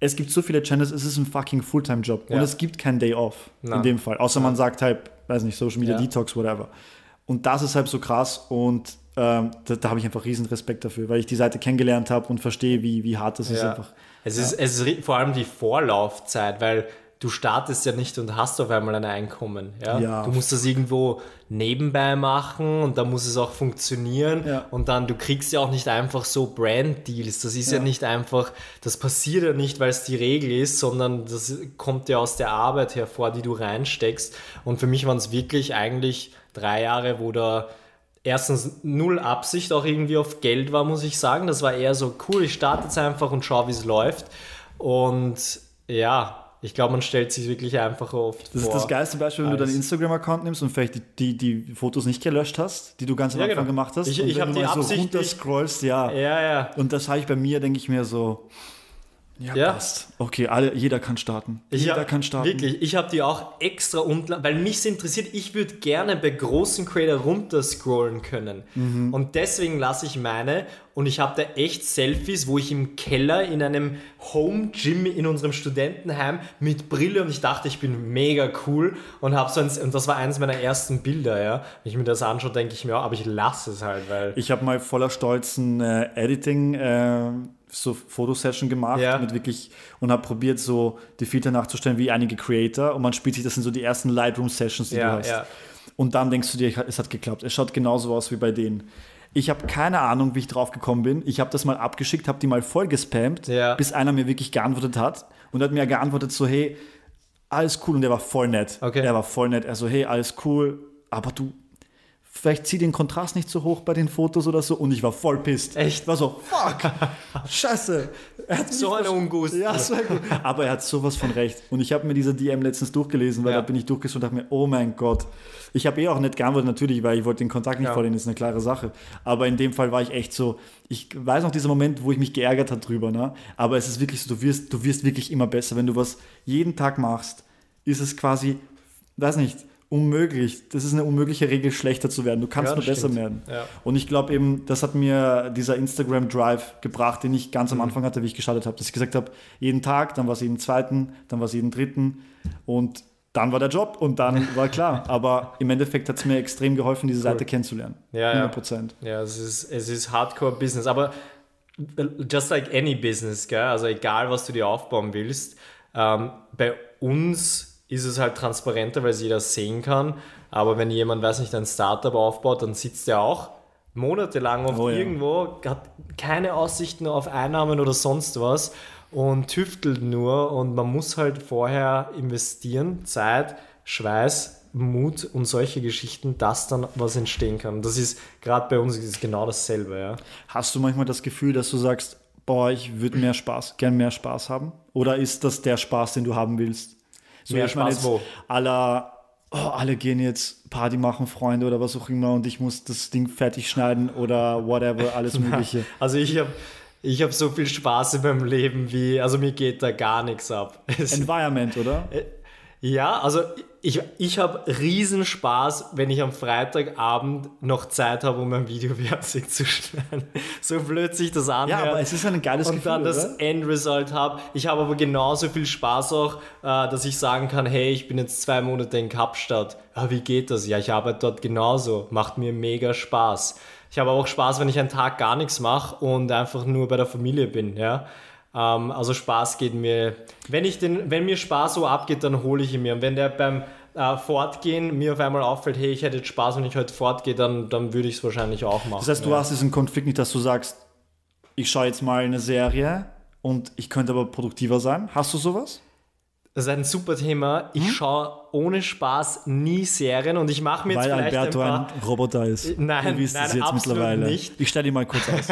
Es gibt so viele Channels, es ist ein fucking Fulltime-Job und
Ja.
es gibt keinen Day off
Na.
in dem Fall, außer man sagt halt, weiß nicht, Social Media
Ja.
Detox, whatever. Und das ist halt so krass und ähm, da, da habe ich einfach riesen Respekt dafür, weil ich die Seite kennengelernt habe und verstehe, wie, wie hart das ist
Ja.
einfach.
Es ist, es ist vor allem die Vorlaufzeit, weil du startest ja nicht und hast auf einmal ein Einkommen. Ja?
Ja.
Du musst das irgendwo nebenbei machen und dann muss es auch funktionieren.
Ja.
Und dann, du kriegst ja auch nicht einfach so Brand-Deals. Das ist ja.
Ja.
nicht einfach, das passiert ja nicht, weil es die Regel ist, sondern das kommt ja aus der Arbeit hervor, die du reinsteckst. Und für mich waren es wirklich eigentlich drei Jahre, wo da erstens null Absicht auch irgendwie auf Geld war, muss ich sagen. Das war eher so cool, ich starte jetzt einfach und schaue, wie es läuft. Und ja, ich glaube, man stellt sich wirklich einfach oft
Das
vor.
ist das geilste Beispiel, wenn du deinen Instagram-Account nimmst und vielleicht die, die, die Fotos nicht gelöscht hast, die du ganz am
Ja,
Anfang
genau.
gemacht hast.
Ich-
und
ich
wenn
hab
du
die
mal so runterscrollst, ja.
Ja, ja.
Und das habe ich bei mir, denke ich mir so, ja,
Ja.
passt. Okay, alle, jeder kann starten.
Ich
jeder
hab,
kann starten.
Wirklich, ich habe die auch extra unten, weil mich interessiert, ich würde gerne bei großen Creator runterscrollen können.
Mhm.
Und deswegen lasse ich meine und ich habe da echt Selfies, wo ich im Keller in einem Home Gym in unserem Studentenheim mit Brille und ich dachte, ich bin mega cool und habe so eins, und das war eines meiner ersten Bilder, ja. Wenn ich mir das anschaue, denke ich mir, ja, aber ich lasse es halt, weil
Ich habe mal voller Stolz ein äh, Editing, äh, so Fotosession gemacht
Ja.
mit wirklich und habe probiert, so die Filter nachzustellen wie einige Creator und man spielt sich, das sind so die ersten Lightroom-Sessions, die
Ja,
du hast.
ja.
Und dann denkst du dir, es hat geklappt. Es schaut genauso aus wie bei denen. Ich habe keine Ahnung, wie ich drauf gekommen bin. Ich habe das mal abgeschickt, habe die mal voll gespammt, bis einer mir wirklich geantwortet hat und hat mir geantwortet so, hey, alles cool und der war voll nett.
Okay.
Er war voll nett. Er so, hey, alles cool, aber du, vielleicht zieh den Kontrast nicht so hoch bei den Fotos oder so und ich war voll pisst.
Echt?
War so, fuck, scheiße. Er hat
So eine Ungut.
Ja, so. Aber er hat sowas von recht. Und ich habe mir diese DM letztens durchgelesen, weil
Ja.
da bin ich durchgeschaut und dachte mir, oh mein Gott. Ich habe eh auch nicht geantwortet, natürlich, weil ich wollte den Kontakt nicht
Ja.
verlieren, ist eine klare Sache. Aber in dem Fall war ich echt so, ich weiß noch dieser Moment, wo ich mich geärgert habe drüber, ne? Aber es ist wirklich so, du wirst, du wirst wirklich immer besser. Wenn du was jeden Tag machst, ist es quasi, weiß nicht, unmöglich. Das ist eine unmögliche Regel, schlechter zu werden. Du kannst
Ja,
nur besser
stimmt.
werden.
Ja.
Und ich glaube eben, das hat mir dieser Instagram Drive gebracht, den ich ganz am Anfang hatte, wie ich gestartet habe, dass ich gesagt habe, jeden Tag, dann war es jeden zweiten, dann war es jeden dritten und dann war der Job und dann <laughs> war klar. Aber im Endeffekt hat es mir extrem geholfen, diese Seite kennenzulernen.
Ja, ja.
100 Prozent.
Ja, es ist, es ist Hardcore-Business, aber just like any business, gell? also egal, was du dir aufbauen willst, ähm, bei uns ist es halt transparenter, weil es jeder sehen kann, aber wenn jemand, weiß nicht, ein Startup aufbaut, dann sitzt er auch monatelang oft
Oh ja.
irgendwo, hat keine Aussichten auf Einnahmen oder sonst was und tüftelt nur und man muss halt vorher investieren, Zeit, Schweiß, Mut und solche Geschichten, dass dann was entstehen kann. Das ist gerade bei uns ist genau dasselbe, ja.
Hast du manchmal das Gefühl, dass du sagst, boah, ich würde mehr Spaß, gern mehr Spaß haben? Oder ist das der Spaß, den du haben willst? So,
Mehr Spaß
jetzt
wo?
aller, oh, alle gehen jetzt Party machen, Freunde oder was auch immer und ich muss das Ding fertig schneiden oder whatever, alles <laughs> Mögliche.
Also ich habe ich hab so viel Spaß in meinem Leben wie, also mir geht da gar nichts ab.
Environment, oder?
Ja, also ich, ich habe riesen Spaß, wenn ich am Freitagabend noch Zeit habe, um ein Video <laughs> fertig zu schneiden. So blöd sich das anhört.
Ja, aber es ist ein geiles
und
Gefühl,
dann das
oder?
Endresult habe. Ich habe aber genauso viel Spaß auch, äh, dass ich sagen kann, hey, ich bin jetzt zwei Monate in Kapstadt. Ja, wie geht das? Ja, ich arbeite dort genauso. Macht mir mega Spaß. Ich habe auch Spaß, wenn ich einen Tag gar nichts mache und einfach nur bei der Familie bin, ja. Ähm, also Spaß geht mir, wenn ich den, wenn mir Spaß so abgeht, dann hole ich ihn mir. Und wenn der beim äh, Fortgehen mir auf einmal auffällt, hey, ich hätte jetzt Spaß, wenn ich heute fortgehe, dann, dann würde ich es wahrscheinlich auch machen.
Das heißt, du
ja.
hast diesen Konflikt nicht, dass du sagst, ich schaue jetzt mal eine Serie und ich könnte aber produktiver sein. Hast du sowas?
Das ist ein super Thema. Ich schaue ohne Spaß nie Serien und ich mache mir jetzt
Weil
vielleicht
Alberto
ein
ein,
paar...
Roboter ist.
Nein,
Ihr wisst
nein,
es jetzt
absolut
mittlerweile.
nicht.
Ich stelle ihn mal kurz aus.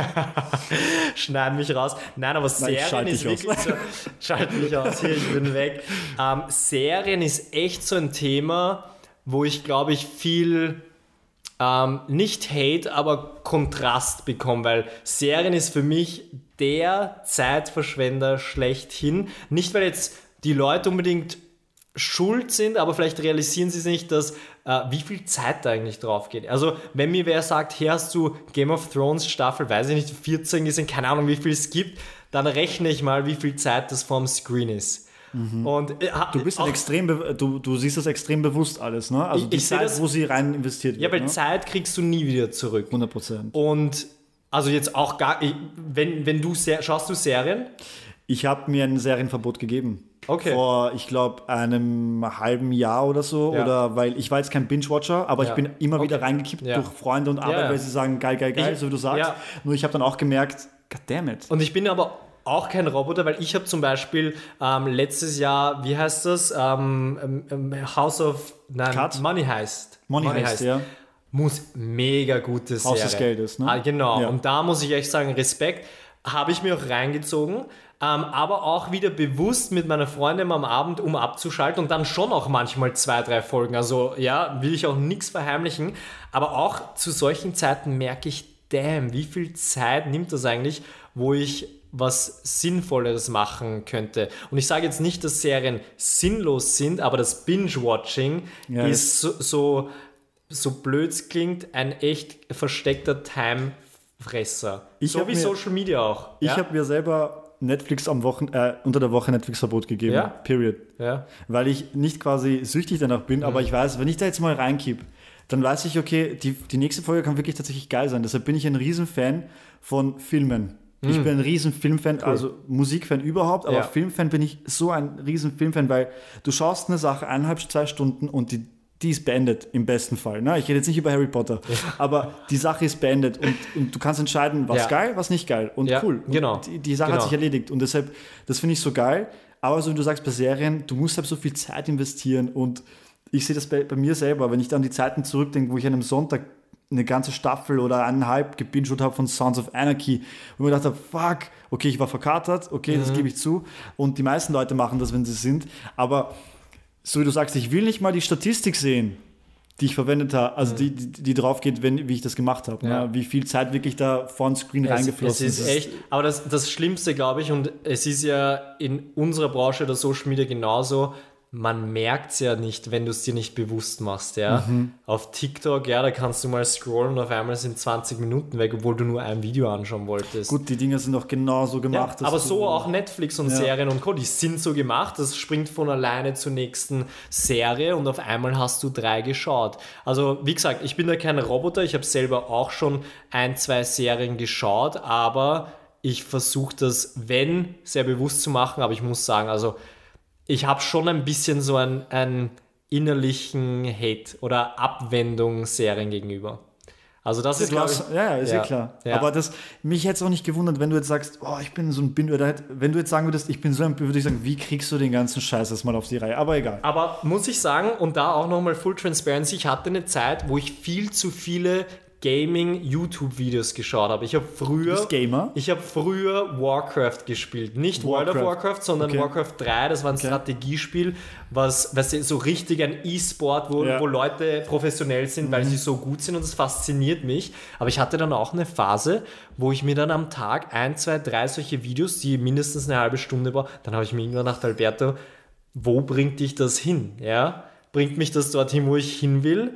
<laughs>
Schneiden mich raus. Nein, aber
ich
Serien ist
dich aus.
wirklich so. Schalt mich aus, hier, ich bin weg. Ähm, Serien ist echt so ein Thema, wo ich glaube ich viel ähm, nicht Hate, aber Kontrast bekomme, weil Serien ist für mich der Zeitverschwender schlechthin. Nicht, weil jetzt die Leute unbedingt schuld sind, aber vielleicht realisieren sie es nicht, dass äh, wie viel Zeit da eigentlich drauf geht. Also wenn mir wer sagt, hier hast du Game of Thrones Staffel, weiß ich nicht, 14 gesehen, keine Ahnung, wie viel es gibt, dann rechne ich mal, wie viel Zeit das vorm Screen ist. Und, äh,
Mhm. Du bist
auch-
extrem, du, du siehst das extrem bewusst alles, ne? Also
Ich-
die
ich
Zeit,
das-
wo sie rein investiert wird.
ja, weil
ne?
Zeit kriegst du nie wieder zurück.
100 Prozent.
Und also jetzt auch gar, wenn, wenn du, schaust du Serien?
Ich habe mir ein Serienverbot gegeben.
Okay.
Vor, ich glaube, einem halben Jahr oder so.
Ja.
Oder weil ich war jetzt kein Binge-Watcher, aber
Ja.
ich bin immer wieder
Okay.
reingekippt
Ja.
durch Freunde und Arbeit, weil sie sagen, geil, geil, geil,
Ich-
so wie du sagst. Nur ich habe dann auch gemerkt, goddammit.
Und ich bin aber auch kein Roboter, weil ich habe zum Beispiel ähm, letztes Jahr, wie heißt das? Ähm, ähm, House of nein,
Cut?
Money heißt.
Money heißt, ja.
Muss mega gute Serie.
Haus des Geldes, ne?
Ah, genau. Und da muss ich echt sagen, Respekt. Habe ich mir auch reingezogen. Ähm, aber auch wieder bewusst mit meiner Freundin am Abend, um abzuschalten und dann schon auch manchmal zwei, drei Folgen. Also ja, will ich auch nichts verheimlichen. Aber auch zu solchen Zeiten merke ich, damn, wie viel Zeit nimmt das eigentlich, wo ich was Sinnvolleres machen könnte. Und ich sage jetzt nicht, dass Serien sinnlos sind, aber das Binge-Watching
Ja,
ist so, so, so blöd es klingt, ein echt versteckter Timefresser. So wie
mir-
Social Media auch.
Ich
ja?
habe mir selber Netflix am Wochen, äh, unter der Woche Netflix-Verbot gegeben.
Ja?
Period.
ja.
Weil ich nicht quasi süchtig danach bin, aber
Mhm.
ich weiß, wenn ich da jetzt mal reinkipp, dann weiß ich, okay, die, die nächste Folge kann wirklich tatsächlich geil sein. Deshalb bin ich ein Riesenfan von Filmen. Ich bin ein riesen Filmfan, also Musikfan überhaupt, aber
Mhm. Ja.
Filmfan bin ich so ein riesen Filmfan, weil du schaust eine Sache eineinhalb, zwei Stunden und die, die ist beendet, im besten Fall. Ne? Ich rede jetzt nicht über Harry Potter, aber die Sache ist beendet und, und du kannst entscheiden, was
Ja.
geil, was nicht geil und
Ja,
cool. Und
genau.
Die, die Sache hat
Genau.
sich erledigt und deshalb, das finde ich so geil. Aber so wie du sagst, bei Serien, du musst halt so viel Zeit investieren und ich sehe das bei, bei mir selber, wenn ich dann die Zeiten zurückdenke, wo ich an einem Sonntag eine ganze Staffel oder eineinhalb gebinged habe von Sounds of Anarchy, wo ich mir gedacht habe, fuck, okay, ich war verkatert, okay,
Mhm.
das gebe ich zu. Und die meisten Leute machen das, wenn sie sind. Aber so wie du sagst, ich will nicht mal die Statistik sehen, die ich verwendet habe, also die, die, die drauf geht, wenn, wie ich das gemacht habe.
Mhm. Ja.
Ne? Wie viel Zeit wirklich da vor den Screen
Es,
reingeflossen
es ist echt, aber das, das Schlimmste, glaube ich, und es ist ja in unserer Branche der Social Media genauso, man merkt es ja nicht, wenn du es dir nicht bewusst machst, ja.
Mhm.
Auf TikTok, ja, da kannst du mal scrollen und auf einmal sind 20 Minuten weg, obwohl du nur ein Video anschauen wolltest.
Gut, die Dinge sind doch genauso
Ja,
gemacht. dass
aber so auch Netflix und
Ja.
Serien und Co. Die sind so gemacht, das springt von alleine zur nächsten Serie und auf einmal hast du drei geschaut. Also wie gesagt, ich bin da kein Roboter, ich habe selber auch schon ein, zwei Serien geschaut, aber ich versuche das, wenn, sehr bewusst zu machen, aber ich muss sagen, also ich habe schon ein bisschen so einen, einen innerlichen Hate oder Abwendung Serien gegenüber. Also das ist, glaube ich,
ja, ist ja,
Ja,
klar.
ja.
Aber das, mich hätte es auch nicht gewundert, wenn du jetzt sagst, oh, ich bin so ein Bin, oder wenn du jetzt sagen würdest, ich bin so ein, würde ich sagen, wie kriegst du den ganzen Scheiß erstmal auf die Reihe? Aber egal.
Aber muss ich sagen, und da auch nochmal Full Transparency, ich hatte eine Zeit, wo ich viel zu viele Gaming-YouTube-Videos geschaut habe. Ich habe früher.
Gamer?
Ich habe früher Warcraft gespielt. Nicht World of
Warcraft.
Warcraft, sondern
Okay.
Warcraft 3. Das war ein Strategiespiel, was, was so richtig ein E-Sport, wo,
Ja. Mhm.
wo Leute professionell sind, weil sie so gut sind und das fasziniert mich. Aber ich hatte dann auch eine Phase, wo ich mir dann am Tag ein, zwei, drei solche Videos, die mindestens eine halbe Stunde war, dann habe ich mir irgendwann gedacht, Alberto, wo bringt dich das hin? Ja? Bringt mich das dorthin, wo ich hin will?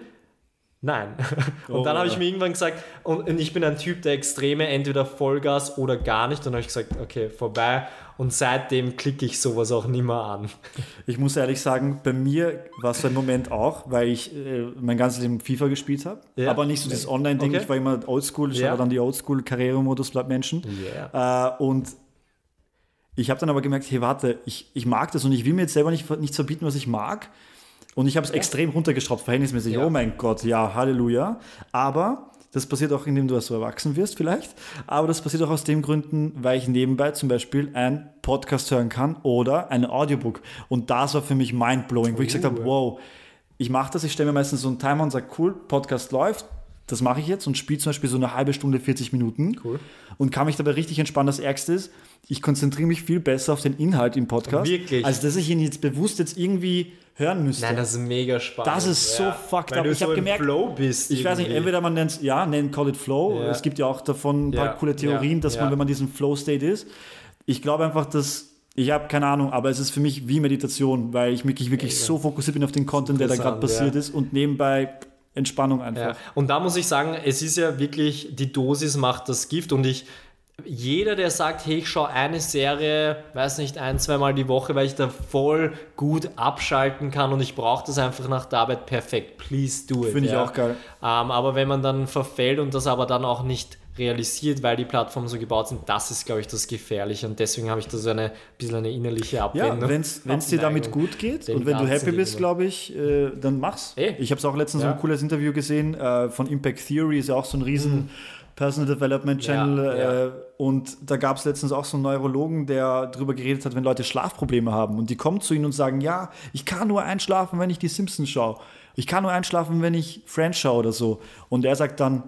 Nein. <laughs> Und
Oh,
dann habe ich
ja.
mir irgendwann gesagt, und, und ich bin ein Typ, der Extreme, entweder Vollgas oder gar nicht. Dann habe ich gesagt, okay, vorbei. Und seitdem klicke ich sowas auch nicht mehr an. <laughs>
Ich muss ehrlich sagen, bei mir war es so ein Moment auch, weil ich äh, mein ganzes Leben FIFA gespielt habe.
Ja.
Aber nicht so dieses Online-Ding.
Okay.
Ich war immer Oldschool, ich
Ja.
war dann die Oldschool-Karrieremodus bleibt Menschen.
Yeah.
Äh, und ich habe dann aber gemerkt, hey, warte, ich, ich mag das und ich will mir jetzt selber nicht, nicht verbieten, was ich mag. Und ich habe es extrem runtergeschraubt, verhältnismäßig.
Ja.
Oh mein Gott, ja, Halleluja. Aber Das passiert auch, indem du so erwachsen wirst, vielleicht. Aber das passiert auch aus den Gründen, weil ich nebenbei zum Beispiel einen Podcast hören kann oder ein Audiobook. Und das war für mich mindblowing, wo ich gesagt habe, wow, ich mache das, ich stelle mir meistens so einen Timer und sage, cool, Podcast läuft, das mache ich jetzt und spiele zum Beispiel so eine halbe Stunde, 40 Minuten
Cool.
und kann mich dabei richtig entspannen. Das Ärgste ist, ich konzentriere mich viel besser auf den Inhalt im Podcast,
Wirklich?
als dass ich ihn jetzt bewusst jetzt irgendwie hören müsste.
Nein, das ist mega spannend.
Das ist so fucked
Weil
up.
Du
Ich
so
hab
im
gemerkt-
Flow bist.
ich weiß nicht, entweder man nennt es, ja, nennt Call it Flow.
Ja.
Es gibt ja auch davon ein paar
Ja,
coole Theorien,
ja,
dass man,
ja.
wenn man diesen Flow-State ist, ich glaube einfach, dass, ich habe keine Ahnung, aber es ist für mich wie Meditation, weil ich wirklich, wirklich so fokussiert bin auf den Content, der da gerade passiert
ja.
ist und nebenbei Entspannung
Ja.
einfach.
Und da muss ich sagen, es ist ja wirklich, die Dosis macht das Gift und ich, jeder, der sagt, hey, ich schaue eine Serie, weiß nicht, ein, zweimal die Woche, weil ich da voll gut abschalten kann und ich brauche das einfach nach der Arbeit perfekt, please do it.
Finde ich
ja.
auch geil.
Ähm, aber wenn man dann verfällt und das aber dann auch nicht realisiert, weil die Plattformen so gebaut sind, das ist, glaube ich, das Gefährliche und deswegen habe ich da so eine bisschen eine innerliche
Ja,
Abwendung.
wenn es dir damit gut geht und wenn du happy bist, glaube ich, äh, dann mach's.
Eh.
Ich habe es auch letztens
Ja.
so ein cooles Interview gesehen äh, von Impact Theory, ist ja auch so ein riesen Personal Development Channel.
Ja, ja.
Äh, und da gab es letztens auch so einen Neurologen, der darüber geredet hat, wenn Leute Schlafprobleme haben und die kommen zu ihnen und sagen, ja, ich kann nur einschlafen, wenn ich die Simpsons schaue. Ich kann nur einschlafen, wenn ich Friends schaue oder so. Und er sagt dann,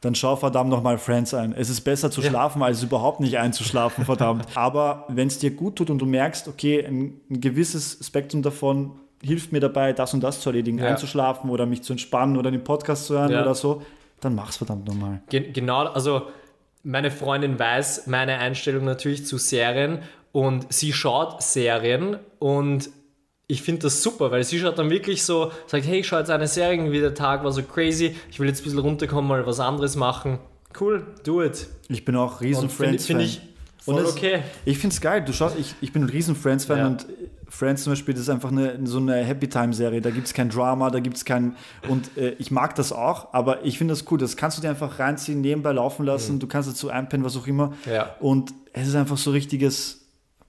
dann schau verdammt nochmal Friends ein. Es ist besser zu schlafen, als überhaupt nicht einzuschlafen, verdammt. <laughs> Aber wenn es dir gut tut und du merkst, okay, ein, ein gewisses Spektrum davon hilft mir dabei, das und das zu erledigen,
Ja.
einzuschlafen oder mich zu entspannen oder den Podcast zu hören
Ja.
oder so, dann mach's verdammt nochmal.
Gen genau, also meine Freundin weiß meine Einstellung natürlich zu Serien und sie schaut Serien und ich finde das super, weil sie schaut dann wirklich so, sagt, hey, ich schaue jetzt eine Serie, irgendwie der Tag war so crazy, ich will jetzt ein bisschen runterkommen, mal was anderes machen. Cool, do it.
Ich bin auch riesen Friends-Fan.
find ich
Und
okay.
Ich finde es geil. Du schaust, ich, ich bin ein riesen Friends-Fan
Ja.
und Friends zum Beispiel, das ist einfach eine, so eine Happy-Time-Serie. Da gibt es kein Drama, da gibt es kein. Und äh, ich mag das auch, aber ich finde das cool. Das kannst du dir einfach reinziehen, nebenbei laufen lassen. Du kannst dazu einpennen, was auch immer.
Mhm. Ja.
Und es ist einfach so richtiges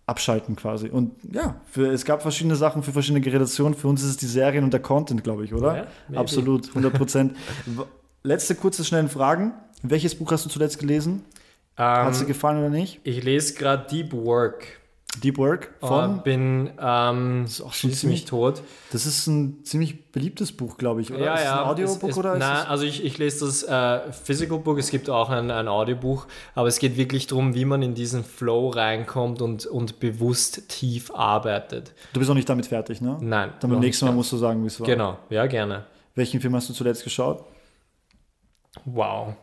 Abschalten quasi. Und ja, für, es gab verschiedene Sachen für verschiedene Generationen. Für uns ist es die Serien und der Content, glaube ich, oder?
Ja.
Absolut, 100 Prozent. <laughs> Letzte kurze, schnelle Fragen. Welches Buch hast du zuletzt gelesen? Hat es dir
Ähm,
gefallen oder nicht?
ich lese gerade Deep Work.
Deep Work
Von?
von.
bin ähm,
auch schon ziemlich-
tot.
Das ist ein ziemlich beliebtes Buch, glaube ich, oder?
Ja,
ist es
ja.
ein Audiobook
es, es,
oder ist
Nein,
es?
also ich, ich lese das äh, Physical Book, es gibt auch ein, ein Audiobuch, aber es geht wirklich darum, wie man in diesen Flow reinkommt und, und bewusst tief arbeitet.
Du bist noch nicht damit fertig, ne?
Nein.
Dann beim nächsten Mal musst du sagen, wie es war.
Genau, ja, gerne.
Welchen Film hast du zuletzt geschaut?
Wow.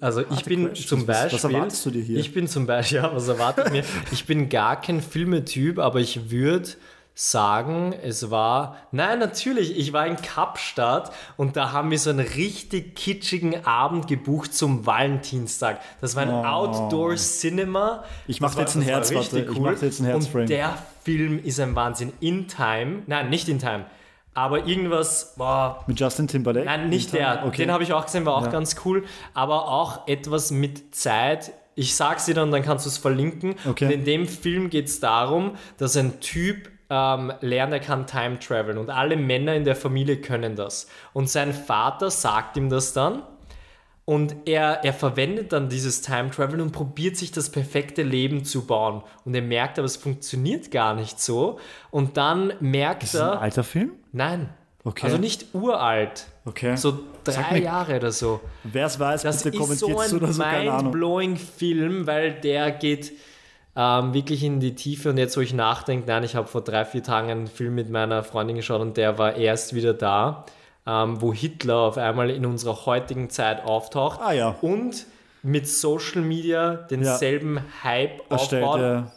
Also ich
Harte
bin
questions.
zum Beispiel.
was erwartest du dir hier?
Ich bin zum Beispiel, <laughs> ja, was erwarte ich mir? Ich bin gar kein Filmetyp, aber ich würde sagen, es war. Nein, natürlich, ich war in Kapstadt und da haben wir so einen richtig kitschigen Abend gebucht zum Valentinstag. Das war ein
Oh.
Outdoor-Cinema.
Ich mach
Das
dir jetzt ein Herz, warte. Ich mach dir jetzt ein Herzframe.
Und der Film ist ein Wahnsinn. In Time. Nein, nicht in Time. Aber irgendwas, boah,
Mit Justin Timberlake?
Nein, nicht der.
Okay.
Den habe ich auch gesehen, war auch
Ja.
ganz cool. Aber auch etwas mit Zeit. Ich sag's dir dann, dann kannst du es verlinken.
Okay.
Und in dem Film geht es darum, dass ein Typ ähm, lernt, er kann Time traveln. Und alle Männer in der Familie können das. Und sein Vater sagt ihm das dann. Und er, er verwendet dann dieses Time Travel und probiert sich das perfekte Leben zu bauen. Und er merkt aber, es funktioniert gar nicht so. Und dann merkt
Ist das ein
er.
alter Film?
Nein.
Okay.
Also nicht uralt.
Okay.
So drei
mir-
Jahre oder so.
Wer es weiß,
Das
bitte
ist so
kommentiert
ein
zu oder so, Ahnung.
mind-blowing Film, weil der geht ähm, wirklich in die Tiefe. Und jetzt, wo ich nachdenke, nein, ich habe vor drei, vier Tagen einen Film mit meiner Freundin geschaut und der war erst wieder da, ähm, wo Hitler auf einmal in unserer heutigen Zeit auftaucht
Ah ja.
und mit Social Media denselben Hype
Erstellt,
aufbaut.
ja.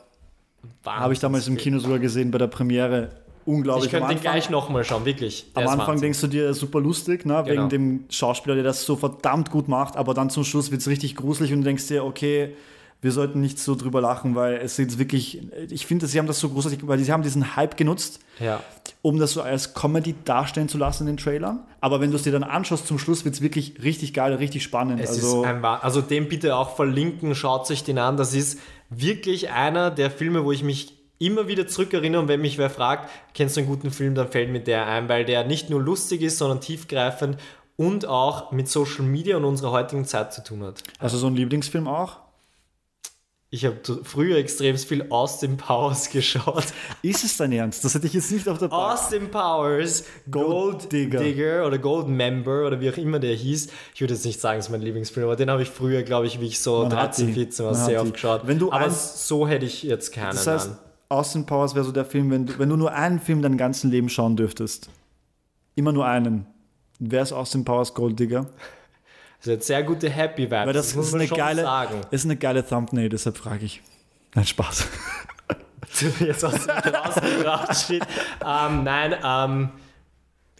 Habe ich damals im Kino sogar gesehen bei der Premiere. Unglaublich.
Ich könnte den gleich nochmal schauen, wirklich. Der
Am Anfang
Wahnsinn.
denkst du dir super lustig, ne,
Genau.
wegen dem Schauspieler, der das so verdammt gut macht, aber dann zum Schluss wird es richtig gruselig und du denkst dir, okay, wir sollten nicht so drüber lachen, weil es jetzt wirklich, ich finde, sie haben das so großartig, weil sie haben diesen Hype genutzt,
Ja.
um das so als Comedy darstellen zu lassen in den Trailern. Aber wenn du es dir dann anschaust, zum Schluss wird es wirklich richtig geil, richtig spannend.
Es
also,
ist ein, also den bitte auch verlinken, schaut euch den an. Das ist wirklich einer der Filme, wo ich mich immer wieder zurückerinnere und wenn mich wer fragt, kennst du einen guten Film, dann fällt mir der ein, weil der nicht nur lustig ist, sondern tiefgreifend und auch mit Social Media und unserer heutigen Zeit zu tun hat.
Du so einen Lieblingsfilm auch?
Ich habe früher extrem viel Austin Powers <laughs> geschaut.
Ist es dein Ernst? Das hätte ich jetzt nicht auf der Bar.
Austin Powers, Gold,
Gold Digger.
Digger. oder Gold Member oder wie auch immer der hieß. Ich würde jetzt nicht sagen, es ist mein Lieblingsfilm, aber den habe ich früher, glaube ich, wie ich so
Man hat
13,
die.
14 war, sehr oft geschaut.
Wenn du
aber so hätte ich jetzt keinen
Das heißt,
an.
Austin Powers wäre so der Film, wenn du, wenn du nur einen Film dein ganzen Leben schauen dürftest. Immer nur einen. Wäre es Austin Powers Gold Digger?
Das hat sehr gute Happy Vibes.
Weil das,
muss
ist,
man
eine
schon
geile,
sagen.
ist eine geile Thumbnail, deshalb frage ich. Nein, Spaß. <laughs>
jetzt aus dem rausgebracht steht. Ähm, nein, ähm,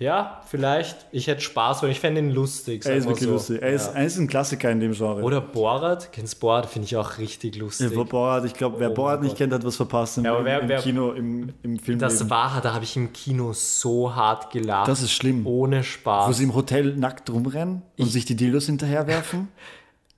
ja, vielleicht. Ich hätte Spaß, weil ich fände ihn lustig.
Er ist
wir
wirklich
so.
lustig. Er ist,
Ja.
er ist ein Klassiker in dem Genre.
Oder Borat. Kennst du Borat? Finde ich auch richtig lustig.
Ja, Borat, ich glaube, wer
Oh
Borat nicht
Gott.
kennt, hat was verpasst im,
Ja, aber wer-
im
wer-
Kino, im, im Film.
Das war, da habe ich im Kino so hart gelacht.
Das ist schlimm.
Ohne Spaß.
Wo sie im Hotel nackt rumrennen und sich die Dildos hinterherwerfen. <laughs>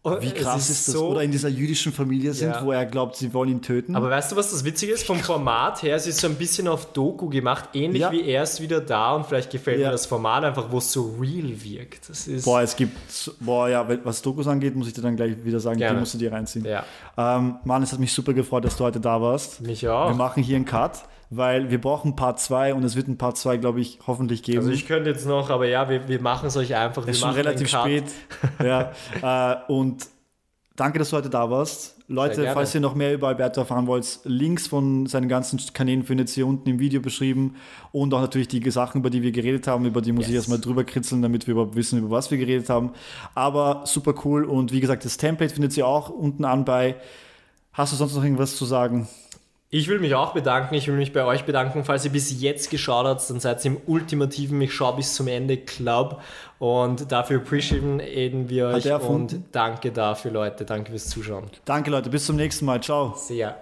Und
Wie
es
krass ist, das?
so-
Oder in dieser jüdischen Familie sind,
Ja.
wo er glaubt, sie wollen ihn töten.
Aber weißt du, was das Witzige ist? Vom Format her, es ist so ein bisschen auf Doku gemacht, ähnlich
Ja.
wie er ist wieder da und vielleicht gefällt
Ja.
mir das Format einfach, wo es so real wirkt. Das ist.
boah, es gibt, boah, ja, was Dokus angeht, muss ich dir dann gleich wieder sagen,
Gerne.
die musst du dir reinziehen.
Ja,
Ähm, Mann, es hat mich super gefreut, dass du heute da warst.
mich
Wir
auch.
machen hier einen Cut, weil wir brauchen Part 2 und es wird ein Part 2, glaube ich, hoffentlich geben.
Also ich könnte jetzt noch, aber ja, wir, wir machen es euch einfach.
es ist schon relativ spät. <laughs> ja, äh, und danke, dass du heute da warst. Leute, falls ihr noch mehr über Alberto erfahren wollt, Links von seinen ganzen Kanälen findet ihr hier unten im Video beschrieben und auch natürlich die Sachen, über die wir geredet haben, über die muss ich
Yes.
erstmal drüber kritzeln, damit wir überhaupt wissen, über was wir geredet haben. Aber super cool und wie gesagt, das Template findet ihr auch unten an bei. Hast du sonst noch irgendwas zu sagen?
Ich will mich auch bedanken. Ich will mich bei euch bedanken. Falls ihr bis jetzt geschaut habt, dann seid ihr im ultimativen Ich schau bis zum Ende Club. Und dafür appreciaten wir euch. Und danke dafür, Leute. Danke fürs Zuschauen.
Danke, Leute, bis zum nächsten Mal. Ciao.
Sehr.